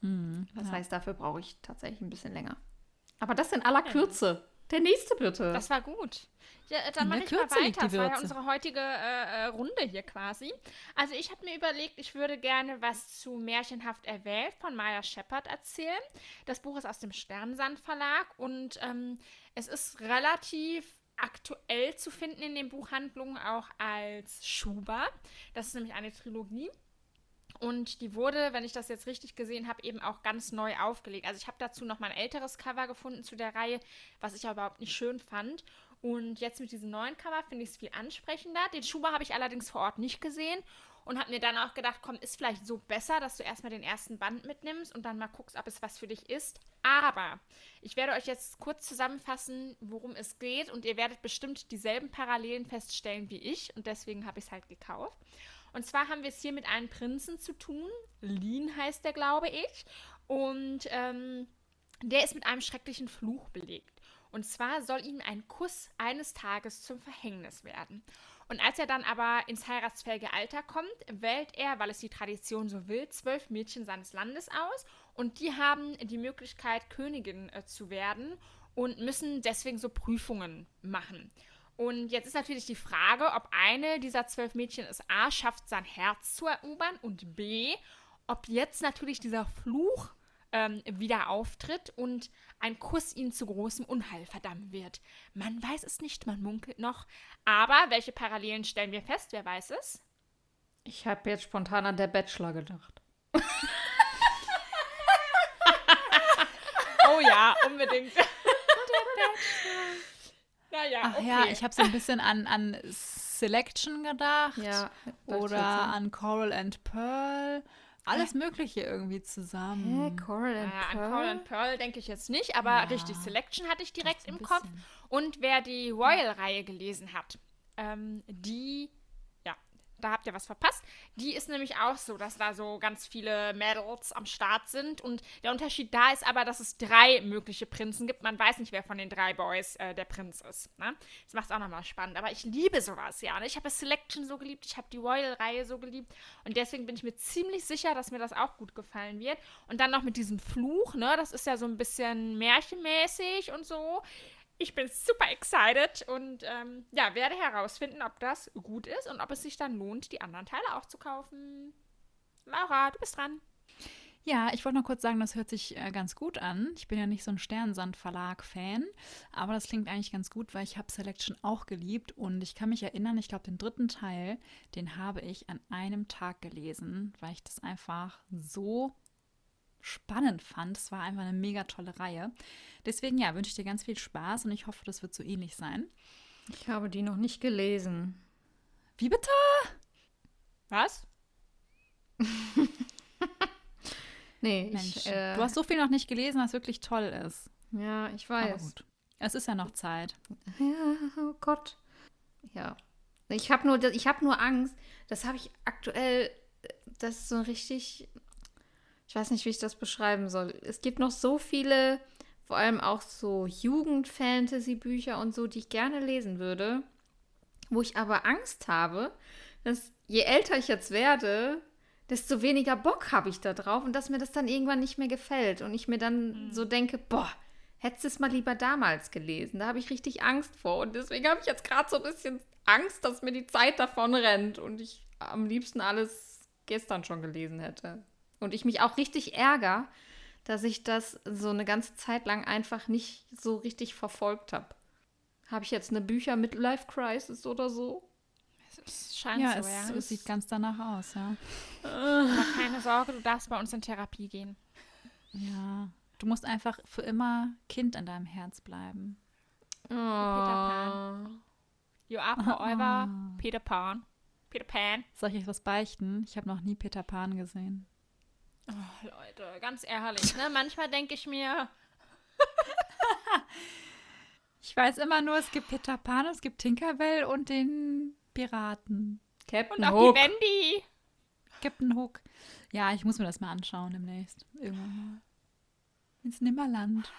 Mhm. Das heißt, dafür brauche ich tatsächlich ein bisschen länger. Aber das in aller Kürze. Der nächste bitte. Das war gut. Ja, dann In mache ich mal weiter. die Das war ja unsere heutige äh, äh, Runde hier quasi. Also ich habe mir überlegt, ich würde gerne was zu Märchenhaft erwählt von Maya Shepard erzählen. Das Buch ist aus dem Sternensand Verlag und ähm, es ist relativ aktuell zu finden in den Buchhandlungen auch als Schuber. Das ist nämlich eine Trilogie. Und die wurde, wenn ich das jetzt richtig gesehen habe, eben auch ganz neu aufgelegt. Also ich habe dazu noch mal ein älteres Cover gefunden zu der Reihe, was ich aber überhaupt nicht schön fand. Und jetzt mit diesem neuen Cover finde ich es viel ansprechender. Den Schuber habe ich allerdings vor Ort nicht gesehen und habe mir dann auch gedacht, komm, ist vielleicht so besser, dass du erstmal den ersten Band mitnimmst und dann mal guckst, ob es was für dich ist. Aber ich werde euch jetzt kurz zusammenfassen, worum es geht und ihr werdet bestimmt dieselben Parallelen feststellen wie ich und deswegen habe ich es halt gekauft. Und zwar haben wir es hier mit einem Prinzen zu tun. Lin heißt der, glaube ich. Und ähm, der ist mit einem schrecklichen Fluch belegt. Und zwar soll ihm ein Kuss eines Tages zum Verhängnis werden. Und als er dann aber ins heiratsfähige Alter kommt, wählt er, weil es die Tradition so will, zwölf Mädchen seines Landes aus. Und die haben die Möglichkeit, Königin äh, zu werden und müssen deswegen so Prüfungen machen. Und jetzt ist natürlich die Frage, ob eine dieser zwölf Mädchen es A schafft, sein Herz zu erobern und B, ob jetzt natürlich dieser Fluch ähm, wieder auftritt und ein Kuss ihn zu großem Unheil verdammen wird. Man weiß es nicht, man munkelt noch. Aber welche Parallelen stellen wir fest? Wer weiß es? Ich habe jetzt spontan an der Bachelor gedacht. Oh ja, unbedingt. Naja, Ach okay. ja, ich habe so ein bisschen an, an Selection gedacht. Ja. Oder an Coral and Pearl. Alles Mögliche irgendwie Hä, zusammen. Coral and Naja, an Pearl? Coral and Pearl denke ich jetzt nicht, aber Ja, richtig, Selection hatte ich direkt im Kopf. bisschen. Und wer die Royal-Reihe gelesen hat, ähm, die, ja, da habt ihr was verpasst. Die ist nämlich auch so, dass da so ganz viele Medals am Start sind. Und der Unterschied da ist aber, dass es drei mögliche Prinzen gibt. Man weiß nicht, wer von den drei Boys äh, der Prinz ist. Ne? Das macht es auch nochmal spannend. Aber ich liebe sowas, ja. Ich habe Selection so geliebt, ich habe die Royal-Reihe so geliebt. Und deswegen bin ich mir ziemlich sicher, dass mir das auch gut gefallen wird. Und dann noch mit diesem Fluch, ne? Das ist ja so ein bisschen märchenmäßig und so. Ich bin super excited und ähm, ja, werde herausfinden, ob das gut ist und ob es sich dann lohnt, die anderen Teile auch zu kaufen. Laura, du bist dran. Ja, ich wollte noch kurz sagen, das hört sich äh, ganz gut an. Ich bin ja nicht so ein Sternensand-Verlag-Fan, aber das klingt eigentlich ganz gut, weil ich habe Selection auch geliebt und ich kann mich erinnern, ich glaube, den dritten Teil, den habe ich an einem Tag gelesen, weil ich das einfach so spannend fand. Es war einfach eine mega tolle Reihe. Deswegen, ja, wünsche ich dir ganz viel Spaß und ich hoffe, das wird so ähnlich sein. Ich habe die noch nicht gelesen. Wie bitte? Was? Nee, Mensch, ich, äh, du hast so viel noch nicht gelesen, was wirklich toll ist. Ja, ich Aber weiß. gut. Es ist ja noch Zeit. Ja, oh Gott. Ja. Ich habe nur, ich hab nur Angst. Das habe ich aktuell, das ist so richtig, ich weiß nicht, wie ich das beschreiben soll. Es gibt noch so viele, vor allem auch so Jugend-Fantasy-Bücher und so, die ich gerne lesen würde, wo ich aber Angst habe, dass je älter ich jetzt werde, desto weniger Bock habe ich da drauf und dass mir das dann irgendwann nicht mehr gefällt und ich mir dann so denke, boah, hättest du es mal lieber damals gelesen. Da habe ich richtig Angst vor und deswegen habe ich jetzt gerade so ein bisschen Angst, dass mir die Zeit davon rennt und ich am liebsten alles gestern schon gelesen hätte. Und ich mich auch richtig ärgere, dass ich das so eine ganze Zeit lang einfach nicht so richtig verfolgt habe. Habe ich jetzt eine Bücher mit Life Crisis oder so? Es scheint Ja, so, ja. es, es sieht ganz danach aus, ja. Aber keine Sorge, du darfst bei uns in Therapie gehen. Ja. Du musst einfach für immer Kind in deinem Herz bleiben. Oh. Pan. You are forever Peter Pan. Peter Pan. Soll ich euch was beichten? Ich habe noch nie Peter Pan gesehen. Oh, Leute, ganz ehrlich, ne? Manchmal denke ich mir, Ich weiß immer nur, es gibt Peter Pan, es gibt Tinkerbell und den Piraten. Captain und auch Hook. die Wendy. Captain Hook. Ja, ich muss mir das mal anschauen demnächst. Irgendwann mal. Ins Nimmerland.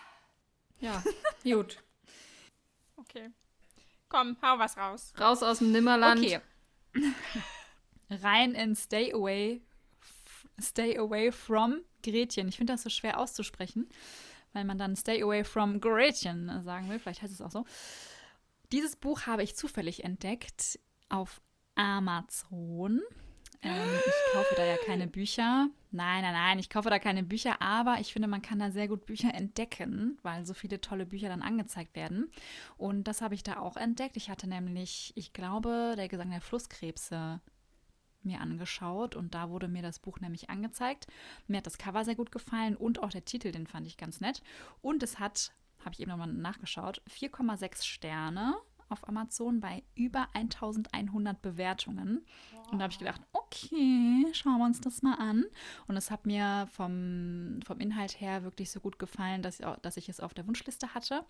Ja, gut. Okay. Komm, hau was raus. Raus aus dem Nimmerland. Okay. Rein in Stay Away. Stay Away from Gretchen. Ich finde das so schwer auszusprechen, weil man dann Stay Away from Gretchen sagen will. Vielleicht heißt es auch so. Dieses Buch habe ich zufällig entdeckt auf Amazon. Ähm, ich kaufe da ja keine Bücher. Nein, nein, nein, ich kaufe da keine Bücher, aber ich finde, man kann da sehr gut Bücher entdecken, weil so viele tolle Bücher dann angezeigt werden. Und das habe ich da auch entdeckt. Ich hatte nämlich, ich glaube, der Gesang der Flusskrebse mir angeschaut und da wurde mir das Buch nämlich angezeigt. Mir hat das Cover sehr gut gefallen und auch der Titel, den fand ich ganz nett. Und es hat, habe ich eben nochmal nachgeschaut, 4,6 Sterne auf Amazon bei über 1100 Bewertungen. Und da habe ich gedacht, okay, schauen wir uns das mal an. Und es hat mir vom, vom Inhalt her wirklich so gut gefallen, dass ich, dass ich es auf der Wunschliste hatte.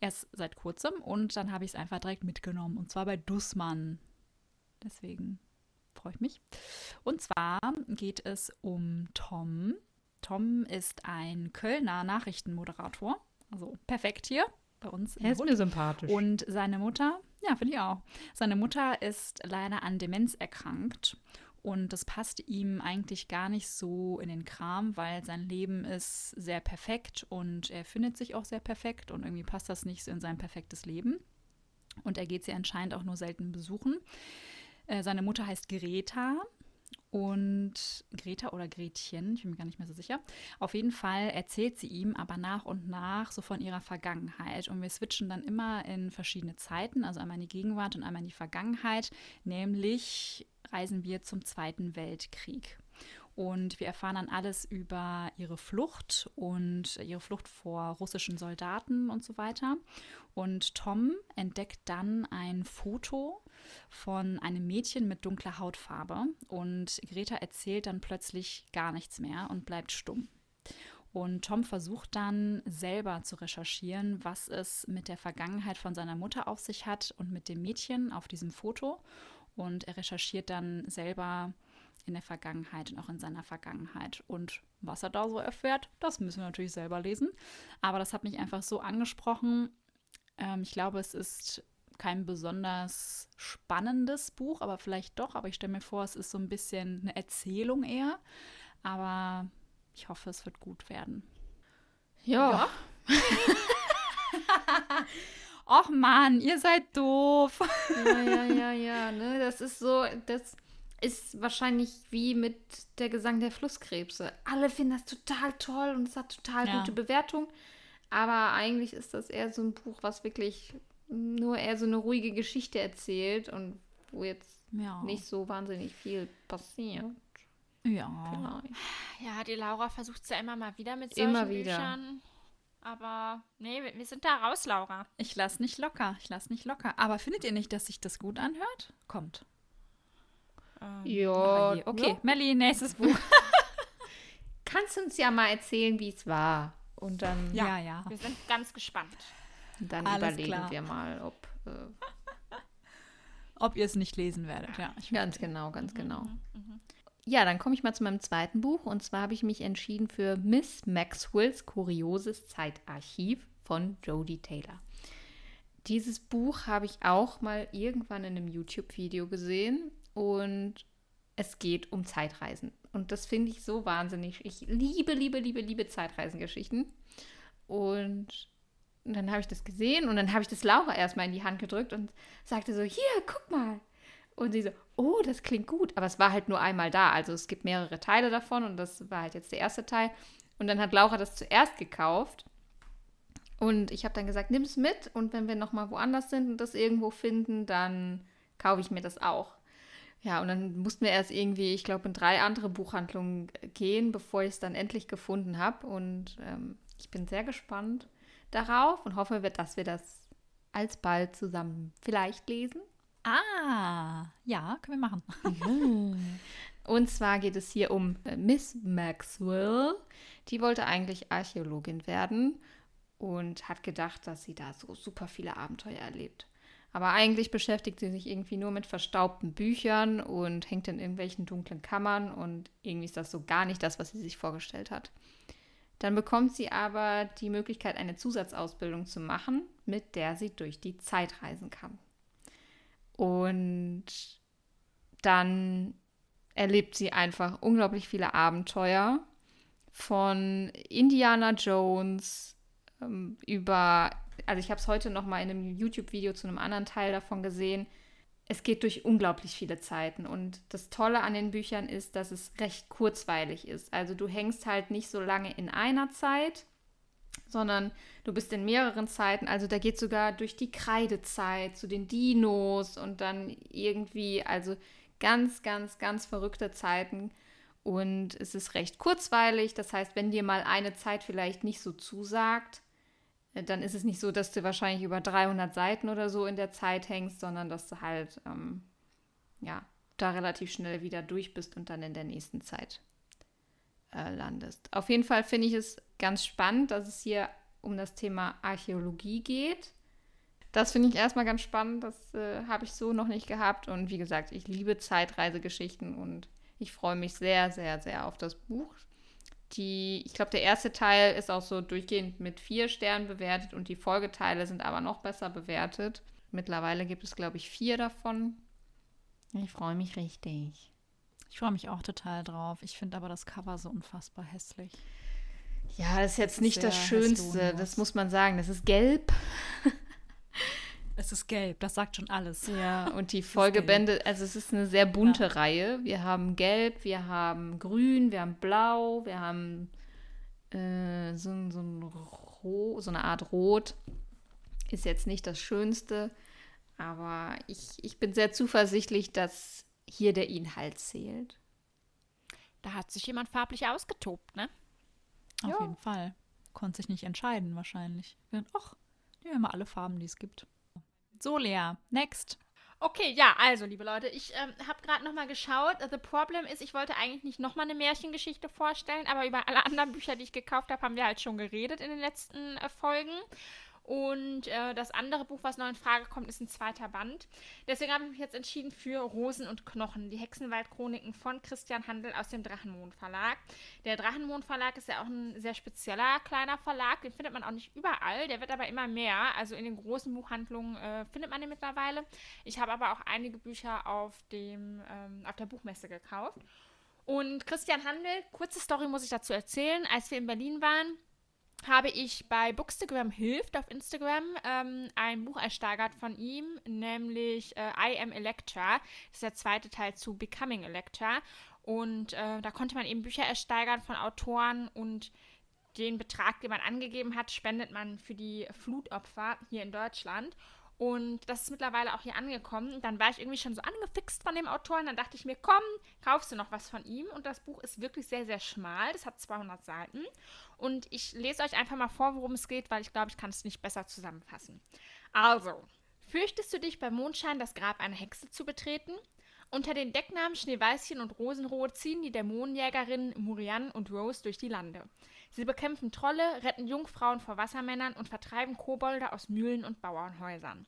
Erst seit kurzem und dann habe ich es einfach direkt mitgenommen. Und zwar bei Dussmann. Deswegen freue ich mich. Und zwar geht es um Tom. Tom ist ein Kölner Nachrichtenmoderator. Also perfekt hier bei uns. Er ist mir sympathisch. Und seine Mutter, ja, finde ich auch. Seine Mutter ist leider an Demenz erkrankt. Und das passt ihm eigentlich gar nicht so in den Kram, weil sein Leben ist sehr perfekt und er findet sich auch sehr perfekt und irgendwie passt das nicht so in sein perfektes Leben. Und er geht sie anscheinend auch nur selten besuchen. Äh, seine Mutter heißt Greta und Greta oder Gretchen, ich bin mir gar nicht mehr so sicher. Auf jeden Fall erzählt sie ihm aber nach und nach so von ihrer Vergangenheit. Und wir switchen dann immer in verschiedene Zeiten, also einmal in die Gegenwart und einmal in die Vergangenheit. Nämlich reisen wir zum Zweiten Weltkrieg. Und wir erfahren dann alles über ihre Flucht und ihre Flucht vor russischen Soldaten und so weiter. Und Tom entdeckt dann ein Foto von einem Mädchen mit dunkler Hautfarbe. Und Greta erzählt dann plötzlich gar nichts mehr und bleibt stumm. Und Tom versucht dann selber zu recherchieren, was es mit der Vergangenheit von seiner Mutter auf sich hat und mit dem Mädchen auf diesem Foto. Und er recherchiert dann selber in der Vergangenheit und auch in seiner Vergangenheit. Und was er da so erfährt, das müssen wir natürlich selber lesen. Aber das hat mich einfach so angesprochen. Ähm, ich glaube, es ist kein besonders spannendes Buch, aber vielleicht doch. Aber ich stelle mir vor, es ist so ein bisschen eine Erzählung eher. Aber ich hoffe, es wird gut werden. ja. Och Mann, ihr seid doof. ja, ja, ja, ja, ne? Das ist so, das ist wahrscheinlich wie mit der Gesang der Flusskrebse. Alle finden das total toll und es hat total Ja. gute Bewertung. Aber eigentlich ist das eher so ein Buch, was wirklich nur eher so eine ruhige Geschichte erzählt und wo jetzt Ja. nicht so wahnsinnig viel passiert. Ja. Vielleicht. Ja, die Laura versucht es ja immer mal wieder mit solchen Immer wieder. Büchern. Aber nee, wir, sind da raus, Laura. Ich lasse nicht locker. Ich lasse nicht locker. Aber findet ihr nicht, dass sich das gut anhört? Kommt. Ja, Ah, je. Okay, ja. Melli, nächstes Buch. Kannst du uns ja mal erzählen, wie es war? Und dann, ja, ja. Wir sind ganz gespannt. dann Alles überlegen klar. wir mal, ob. Äh, Ob ihr es nicht lesen werdet. Ja, ich Ganz genau, ganz genau. Mhm, Ja, dann komme ich mal zu meinem zweiten Buch. Und zwar habe ich mich entschieden für Miss Maxwells kurioses Zeitarchiv von Jodie Taylor. Dieses Buch habe ich auch mal irgendwann in einem YouTube-Video gesehen und es geht um Zeitreisen. Und das finde ich so wahnsinnig. Ich liebe, liebe, liebe, liebe Zeitreisengeschichten. Und dann habe ich das gesehen und dann habe ich das Laura erstmal in die Hand gedrückt und sagte so, hier, guck mal. Und sie so, oh, das klingt gut. Aber es war halt nur einmal da. Also es gibt mehrere Teile davon und das war halt jetzt der erste Teil. Und dann hat Laura das zuerst gekauft. Und ich habe dann gesagt, nimm es mit und wenn wir nochmal woanders sind und das irgendwo finden, dann kaufe ich mir das auch. Ja, und dann mussten wir erst irgendwie, ich glaube, in drei andere Buchhandlungen gehen, bevor ich es dann endlich gefunden habe. Und ähm, ich bin sehr gespannt darauf und hoffe, dass wir das alsbald zusammen vielleicht lesen. Ah, ja, können wir machen. Und zwar geht es hier um äh, Miss Maxwell. Die wollte eigentlich Archäologin werden und hat gedacht, dass sie da so super viele Abenteuer erlebt. Aber eigentlich beschäftigt sie sich irgendwie nur mit verstaubten Büchern und hängt in irgendwelchen dunklen Kammern und irgendwie ist das so gar nicht das, was sie sich vorgestellt hat. Dann bekommt sie aber die Möglichkeit, eine Zusatzausbildung zu machen, mit der sie durch die Zeit reisen kann. Und dann erlebt sie einfach unglaublich viele Abenteuer von Indiana Jones ähm, über, also ich habe es heute noch mal in einem YouTube-Video zu einem anderen Teil davon gesehen. Es geht durch unglaublich viele Zeiten und das Tolle an den Büchern ist, dass es recht kurzweilig ist. Also du hängst halt nicht so lange in einer Zeit, sondern du bist in mehreren Zeiten. Also da geht sogar durch die Kreidezeit zu den Dinos und dann irgendwie, also ganz, ganz, ganz verrückte Zeiten. Und es ist recht kurzweilig. Das heißt, wenn dir mal eine Zeit vielleicht nicht so zusagt, dann ist es nicht so, dass du wahrscheinlich über 300 Seiten oder so in der Zeit hängst, sondern dass du halt, ähm, ja, da relativ schnell wieder durch bist und dann in der nächsten Zeit äh, landest. Auf jeden Fall finde ich es ganz spannend, dass es hier um das Thema Archäologie geht. Das finde ich erstmal ganz spannend. Das äh, habe ich so noch nicht gehabt. Und wie gesagt, ich liebe Zeitreisegeschichten und ich freue mich sehr, sehr, sehr auf das Buch. Die, ich glaube, der erste Teil ist auch so durchgehend mit vier Sternen bewertet und die Folgeteile sind aber noch besser bewertet. Mittlerweile gibt es, glaube ich, vier davon. Ich freue mich richtig. Ich freue mich auch total drauf. Ich finde aber das Cover so unfassbar hässlich. Ja, das ist jetzt nicht das Schönste, das muss man sagen. Das ist gelb. Es ist gelb, das sagt schon alles. Ja, und die Folgebände, also es ist eine sehr bunte Reihe. Wir haben gelb, wir haben grün, wir haben blau, wir haben äh, so, so, ein Ro so eine Art Rot. Ist jetzt nicht das Schönste, aber ich, ich bin sehr zuversichtlich, dass hier der Inhalt zählt. Da hat sich jemand farblich ausgetobt, ne? Auf Ja. jeden Fall. Konnte sich nicht entscheiden, wahrscheinlich. Ach, nehmen wir mal alle Farben, die es gibt. So, Lea, next. Okay, ja, also, liebe Leute, ich ähm, habe gerade nochmal geschaut. The Problem ist, ich wollte eigentlich nicht nochmal eine Märchengeschichte vorstellen, aber über alle anderen Bücher, die ich gekauft habe, haben wir halt schon geredet in den letzten äh, Folgen. Und äh, das andere Buch, was noch in Frage kommt, ist ein zweiter Band. Deswegen habe ich mich jetzt entschieden für Rosen und Knochen, die Hexenwald-Chroniken von Christian Handel aus dem Drachenmond Verlag. Der Drachenmond Verlag ist ja auch ein sehr spezieller kleiner Verlag. Den findet man auch nicht überall. Der wird aber immer mehr. Also in den großen Buchhandlungen äh, findet man den mittlerweile. Ich habe aber auch einige Bücher auf, dem, ähm, auf der Buchmesse gekauft. Und Christian Handel, kurze Story muss ich dazu erzählen. Als wir in Berlin waren, habe ich bei Bookstagram Hilft auf Instagram ähm, ein Buch ersteigert von ihm, nämlich äh, I Am Electra. Das ist der zweite Teil zu Becoming Electra. Und äh, da konnte man eben Bücher ersteigern von Autoren und den Betrag, den man angegeben hat, spendet man für die Flutopfer hier in Deutschland. Und das ist mittlerweile auch hier angekommen. Dann war ich irgendwie schon so angefixt von dem Autoren. Dann dachte ich mir, komm, kaufst du noch was von ihm. Und das Buch ist wirklich sehr, sehr schmal. Das hat 200 Seiten. Und ich lese euch einfach mal vor, worum es geht, weil ich glaube, ich kann es nicht besser zusammenfassen. Also, fürchtest du dich beim Mondschein das Grab einer Hexe zu betreten? Unter den Decknamen Schneeweißchen und Rosenrot ziehen die Dämonenjägerinnen Murian und Rose durch die Lande. Sie bekämpfen Trolle, retten Jungfrauen vor Wassermännern und vertreiben Kobolde aus Mühlen und Bauernhäusern.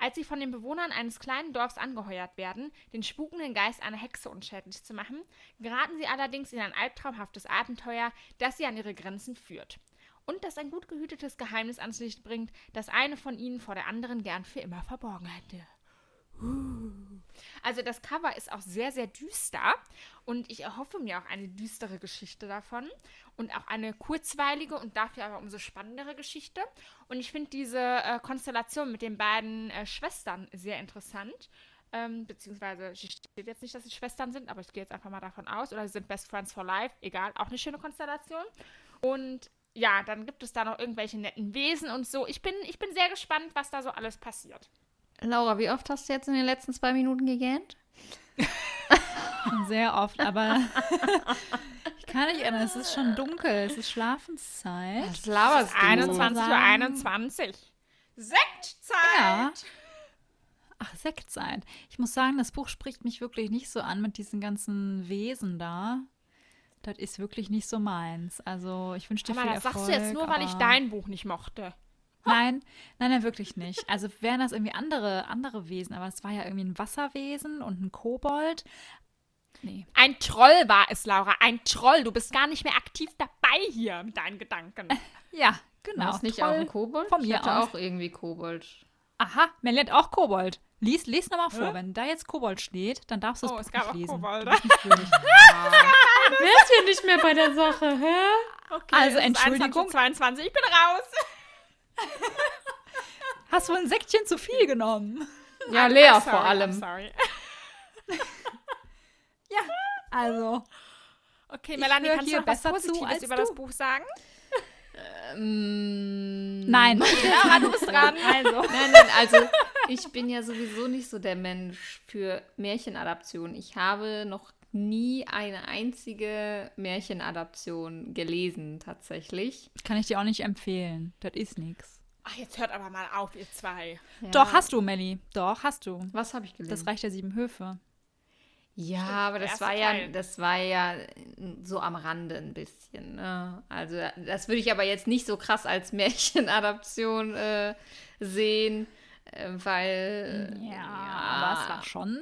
Als sie von den Bewohnern eines kleinen Dorfs angeheuert werden, den spukenden Geist einer Hexe unschädlich zu machen, geraten sie allerdings in ein albtraumhaftes Abenteuer, das sie an ihre Grenzen führt. Und das ein gut gehütetes Geheimnis ans Licht bringt, das eine von ihnen vor der anderen gern für immer verborgen hätte. Also das Cover ist auch sehr, sehr düster und ich erhoffe mir auch eine düstere Geschichte davon und auch eine kurzweilige und dafür aber umso spannendere Geschichte. Und ich finde diese äh, Konstellation mit den beiden äh, Schwestern sehr interessant. Ähm, beziehungsweise steht jetzt nicht, dass sie Schwestern sind, aber ich gehe jetzt einfach mal davon aus. Oder sie sind Best Friends for Life. Egal, auch eine schöne Konstellation. Und ja, dann gibt es da noch irgendwelche netten Wesen und so. Ich bin, ich bin sehr gespannt, was da so alles passiert. Laura, wie oft hast du jetzt in den letzten zwei Minuten gegähnt? Sehr oft, aber ich kann nicht erinnern, es ist schon dunkel, es ist Schlafenszeit. Was laberst 21 Uhr sagen- 21. Sektzeit! Ja. Ach, Sektzeit. Ich muss sagen, das Buch spricht mich wirklich nicht so an mit diesen ganzen Wesen da. Das ist wirklich nicht so meins. Also ich wünsche dir Aber viel das Erfolg. sagst du jetzt nur, weil ich dein Buch nicht mochte. Nein, nein, nein, wirklich nicht. Also wären das irgendwie andere, andere Wesen, aber es war ja irgendwie ein Wasserwesen und ein Kobold. Nee. Ein Troll war es, Laura. Ein Troll. Du bist gar nicht mehr aktiv dabei hier mit deinen Gedanken. Ja, War genau. es nicht Troll. auch ein Kobold? von ich mir hatte aus. auch irgendwie Kobold. Aha, Melly hat auch Kobold. Lies, lies nochmal vor. Wenn da jetzt Kobold steht, dann darfst du es Oh, es gab nicht auch lesen. Würdig. Wer ist hier nicht mehr bei der Sache, hä? Okay, Also, Entschuldigung. 22. Ich bin raus. Hast du ein Säckchen zu viel genommen? Ja, Lea I'm vor sorry, I'm allem. Sorry. Also, Okay, Melanie, kannst du hier noch was besser zu Positives als über du. das Buch sagen? Ähm, nein. Laura, du bist dran. Also, Nein, nein, also ich bin ja sowieso nicht so der Mensch für Märchenadaptionen. Ich habe noch nie eine einzige Märchenadaption gelesen, tatsächlich. kann ich dir auch nicht empfehlen. Das ist nix. Ach, jetzt hört aber mal auf, ihr zwei. Ja. Doch, hast du, Melly. Doch, hast du. Was habe ich gelesen? Das Reich der sieben Höfe. Ja, aber der das war ja, Teil. das war ja so am Rande ein bisschen. Ne? Also das würde ich aber jetzt nicht so krass als Märchenadaption äh, sehen, äh, weil Ja, aber es war schon,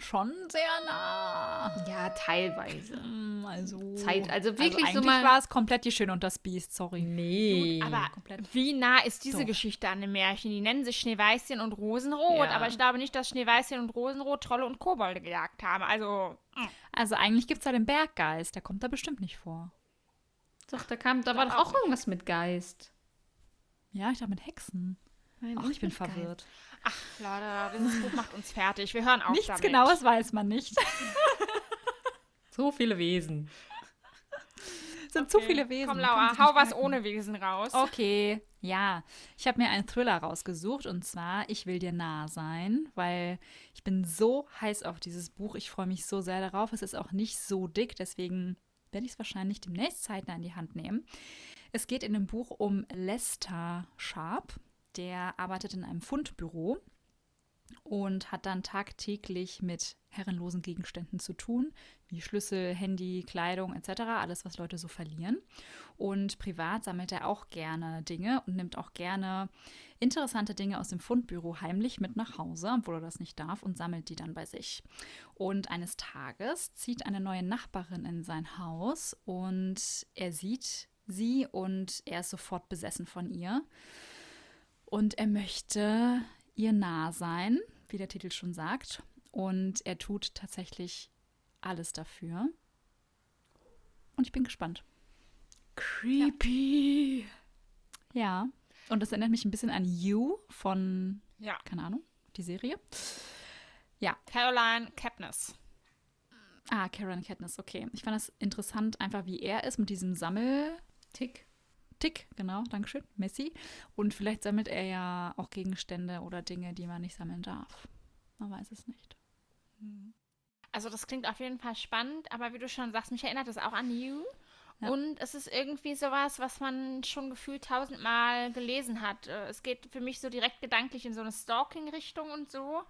schon sehr nah. ja teilweise. Hm, Also, Zeit- also wirklich so eigentlich mal- war es komplett die Schöne und das Biest, sorry. Nee. Aber komplett. wie nah ist diese Doch. Geschichte an dem Märchen? Die nennen sich Schneeweißchen und Rosenrot, Ja. aber ich glaube nicht, dass Schneeweißchen und Rosenrot Trolle und Kobolde gejagt haben. Also, mm. Also eigentlich gibt es ja den Berggeist, der kommt da bestimmt nicht vor. Doch, da kam, da war doch auch irgendwas mit Geist. Ja, ich dachte mit Hexen. Nein, Ach, ich bin verwirrt. ach, Leute, dieses Buch macht uns fertig. Wir hören auf Nichts damit. Genaues weiß man nicht. So viele Wesen. Es sind zu Okay. viele Wesen. Komm, Laura, hau was merken. ohne Wesen raus. Okay, ja. Ich habe mir einen Thriller rausgesucht und zwar Ich will dir nah sein, weil ich bin so heiß auf dieses Buch. Ich freue mich so sehr darauf. Es ist auch nicht so dick, deswegen werde ich es wahrscheinlich demnächst zeitnah in die Hand nehmen. Es geht in dem Buch um Lester Sharp. Der arbeitet in einem Fundbüro und hat dann tagtäglich mit herrenlosen Gegenständen zu tun, wie Schlüssel, Handy, Kleidung etc., alles, was Leute so verlieren. Und privat sammelt er auch gerne Dinge und nimmt auch gerne interessante Dinge aus dem Fundbüro heimlich mit nach Hause, obwohl er das nicht darf, und sammelt die dann bei sich. Und eines Tages zieht eine neue Nachbarin in sein Haus und er sieht sie und er ist sofort besessen von ihr. Und er möchte ihr nah sein, wie der Titel schon sagt. Und er tut tatsächlich alles dafür. Und ich bin gespannt. Creepy. Ja. Und das erinnert mich ein bisschen an You von, Ja, keine Ahnung, die Serie. Caroline Kepnes. Ah, Karen Katniss, okay. Ich fand das interessant, einfach wie er ist mit diesem Sammeltick. Tick, genau, Dankeschön, Messi. Und vielleicht sammelt er ja auch Gegenstände oder Dinge, die man nicht sammeln darf. Man weiß es nicht. Also das klingt auf jeden Fall spannend, aber wie du schon sagst, mich erinnert das auch an You. Ja. Und es ist irgendwie sowas, was man schon gefühlt tausendmal gelesen hat. Äh, Es geht für mich so direkt gedanklich in so eine Stalking-Richtung und so.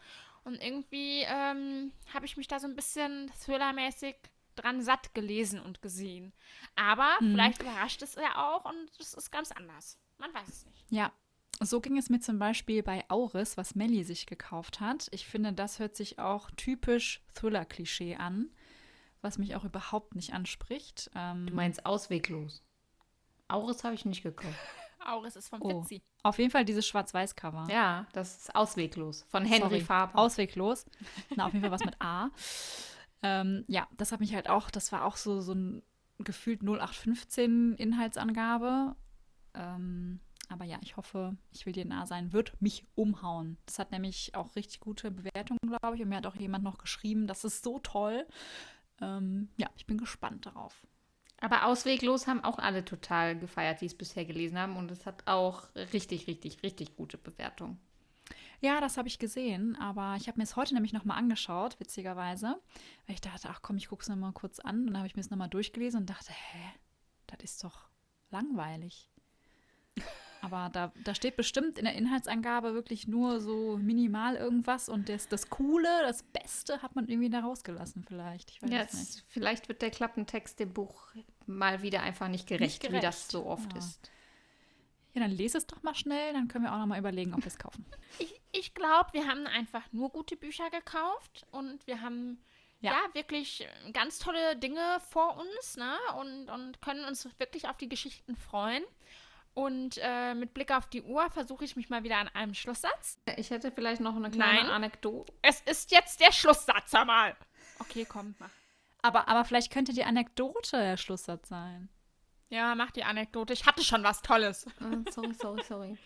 Und irgendwie ähm, habe ich mich da so ein bisschen thrillermäßig dran satt gelesen und gesehen. Aber Mhm. vielleicht überrascht es ja auch und es ist ganz anders. Man weiß es nicht. Ja, so ging es mir zum Beispiel bei Auris, was Melly sich gekauft hat. Ich finde, das hört sich auch typisch Thriller-Klischee an, was mich auch überhaupt nicht anspricht. Ähm, Du meinst ausweglos. Auris habe ich nicht gekauft. Auris ist vom Oh. Fitzi. auf jeden Fall dieses Schwarz-Weiß-Cover. Ja, das ist ausweglos. Von Henry Sorry, Faber. Ausweglos. Na, auf jeden Fall was mit A. ähm, ja, das hat mich halt auch, das war auch so, so ein gefühlt 0815 Inhaltsangabe. Ähm, aber ja, ich hoffe, ich will dir nah sein, wird mich umhauen. Das hat nämlich auch richtig gute Bewertungen, glaube ich. Und mir hat auch jemand noch geschrieben, das ist so toll. Ähm, ja, ich bin gespannt darauf. Aber ausweglos haben auch alle total gefeiert, die es bisher gelesen haben. Und es hat auch richtig, richtig, richtig gute Bewertungen. Ja, das habe ich gesehen, aber ich habe mir es heute nämlich nochmal angeschaut, witzigerweise, weil ich dachte, ach komm, ich gucke es nochmal kurz an. Und dann habe ich mir es nochmal durchgelesen und dachte, hä, das ist doch langweilig. Aber da, da steht bestimmt in der Inhaltsangabe wirklich nur so minimal irgendwas und das, das Coole, das Beste hat man irgendwie da rausgelassen vielleicht. Ich weiß Ja, es nicht. vielleicht wird der Klappentext dem Buch mal wieder einfach nicht gerecht, Nicht wie das gerecht, so oft ja. ist. Ja, dann lese es doch mal schnell, dann können wir auch nochmal überlegen, ob wir es kaufen. Ich, ich glaube, wir haben einfach nur gute Bücher gekauft und wir haben ja, Ja. wirklich äh, ganz tolle Dinge vor uns ne? und, und können uns wirklich auf die Geschichten freuen. Und äh, mit Blick auf die Uhr versuche ich mich mal wieder an einem Schlusssatz. Ich hätte vielleicht noch eine kleine Nein. Anekdote. Es ist jetzt der Schlusssatz, hör mal. Okay, komm, mach. Aber, aber vielleicht könnte die Anekdote der Schlusssatz sein. Ja, mach die Anekdote. Ich hatte schon was Tolles. Äh, sorry, sorry, sorry.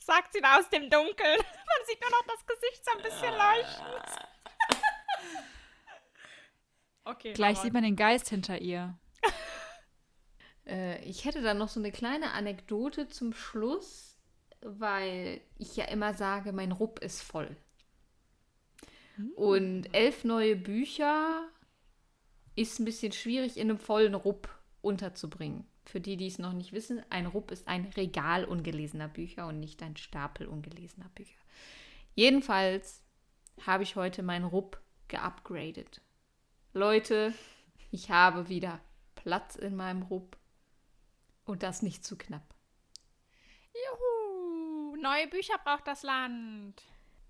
Sagt sie da aus dem Dunkeln. Man sieht nur noch das Gesicht so ein bisschen leuchten. Okay. Gleich sieht man den Geist hinter ihr. Äh, ich hätte dann noch so eine kleine Anekdote zum Schluss, weil ich ja immer sage, mein Rupp ist voll. Und elf neue Bücher ist ein bisschen schwierig in einem vollen Rupp unterzubringen. Für die, die es noch nicht wissen, ein Rupp ist ein Regal ungelesener Bücher und nicht ein Stapel ungelesener Bücher. Jedenfalls habe ich heute meinen Rupp geupgradet. Leute, ich habe wieder Platz in meinem Rupp und das nicht zu knapp. Juhu, neue Bücher braucht das Land.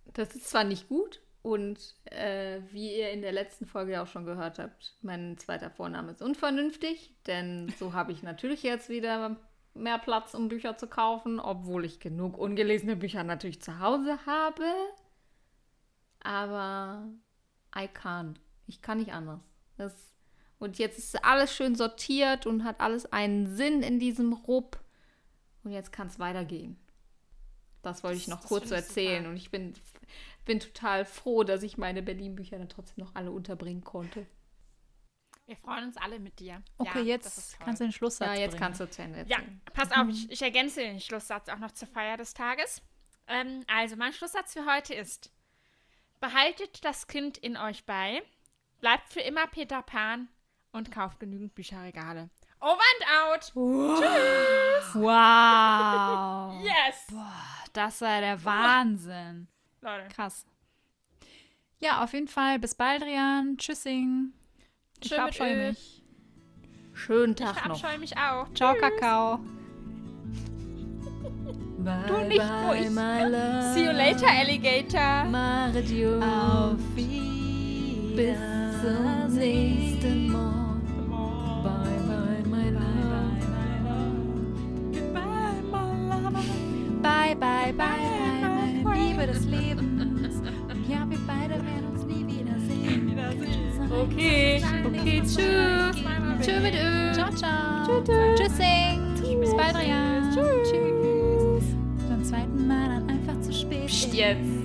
Das ist zwar nicht gut und äh, wie ihr in der letzten Folge ja auch schon gehört habt, mein zweiter Vorname ist unvernünftig, denn so habe ich natürlich jetzt wieder mehr Platz, um Bücher zu kaufen, obwohl ich genug ungelesene Bücher natürlich zu Hause habe. Aber I can't. Ich kann nicht anders. Das, und jetzt ist alles schön sortiert und hat alles einen Sinn in diesem Rupp. Und jetzt kann es weitergehen. Das wollte ich noch das kurz erzählen. super. Und ich bin, bin total froh, dass ich meine Berlin-Bücher dann trotzdem noch alle unterbringen konnte. Wir freuen uns alle mit dir. Okay, ja, jetzt kannst du den Schlusssatz Ja, jetzt bringen. kannst du zu Ende Ja, pass auf, ich, ich ergänze den Schlusssatz auch noch zur Feier des Tages. Ähm, also, mein Schlusssatz für heute ist: Behaltet das Kind in euch bei, bleibt für immer Peter Pan und kauft genügend Bücherregale. Over and out! Wow. Yes! Das war der Wahnsinn. Leute, Krass. Ja, auf jeden Fall. Bis bald, Rian. Tschüssing. Ich Tschö mit verabscheue mich. Schönen ich Tag noch. verabscheue mich auch. Ciao, Kakao. Bye, Du nicht, nur ich. my love. See you later, Alligator. Mario. Auf Bis zum nächsten Mal. Bye, bye, my love. Bye, bye, bye, bye, Liebe des Lebens. Und ja, wir beide werden uns nie wiedersehen. Okay, okay, tschüss. Tschüss mit Ö. Ciao, ciao. Tschüssing. Bis bald, Rian. Tschüss. Beim zweiten Mal dann einfach zu spät. Psst, jetzt.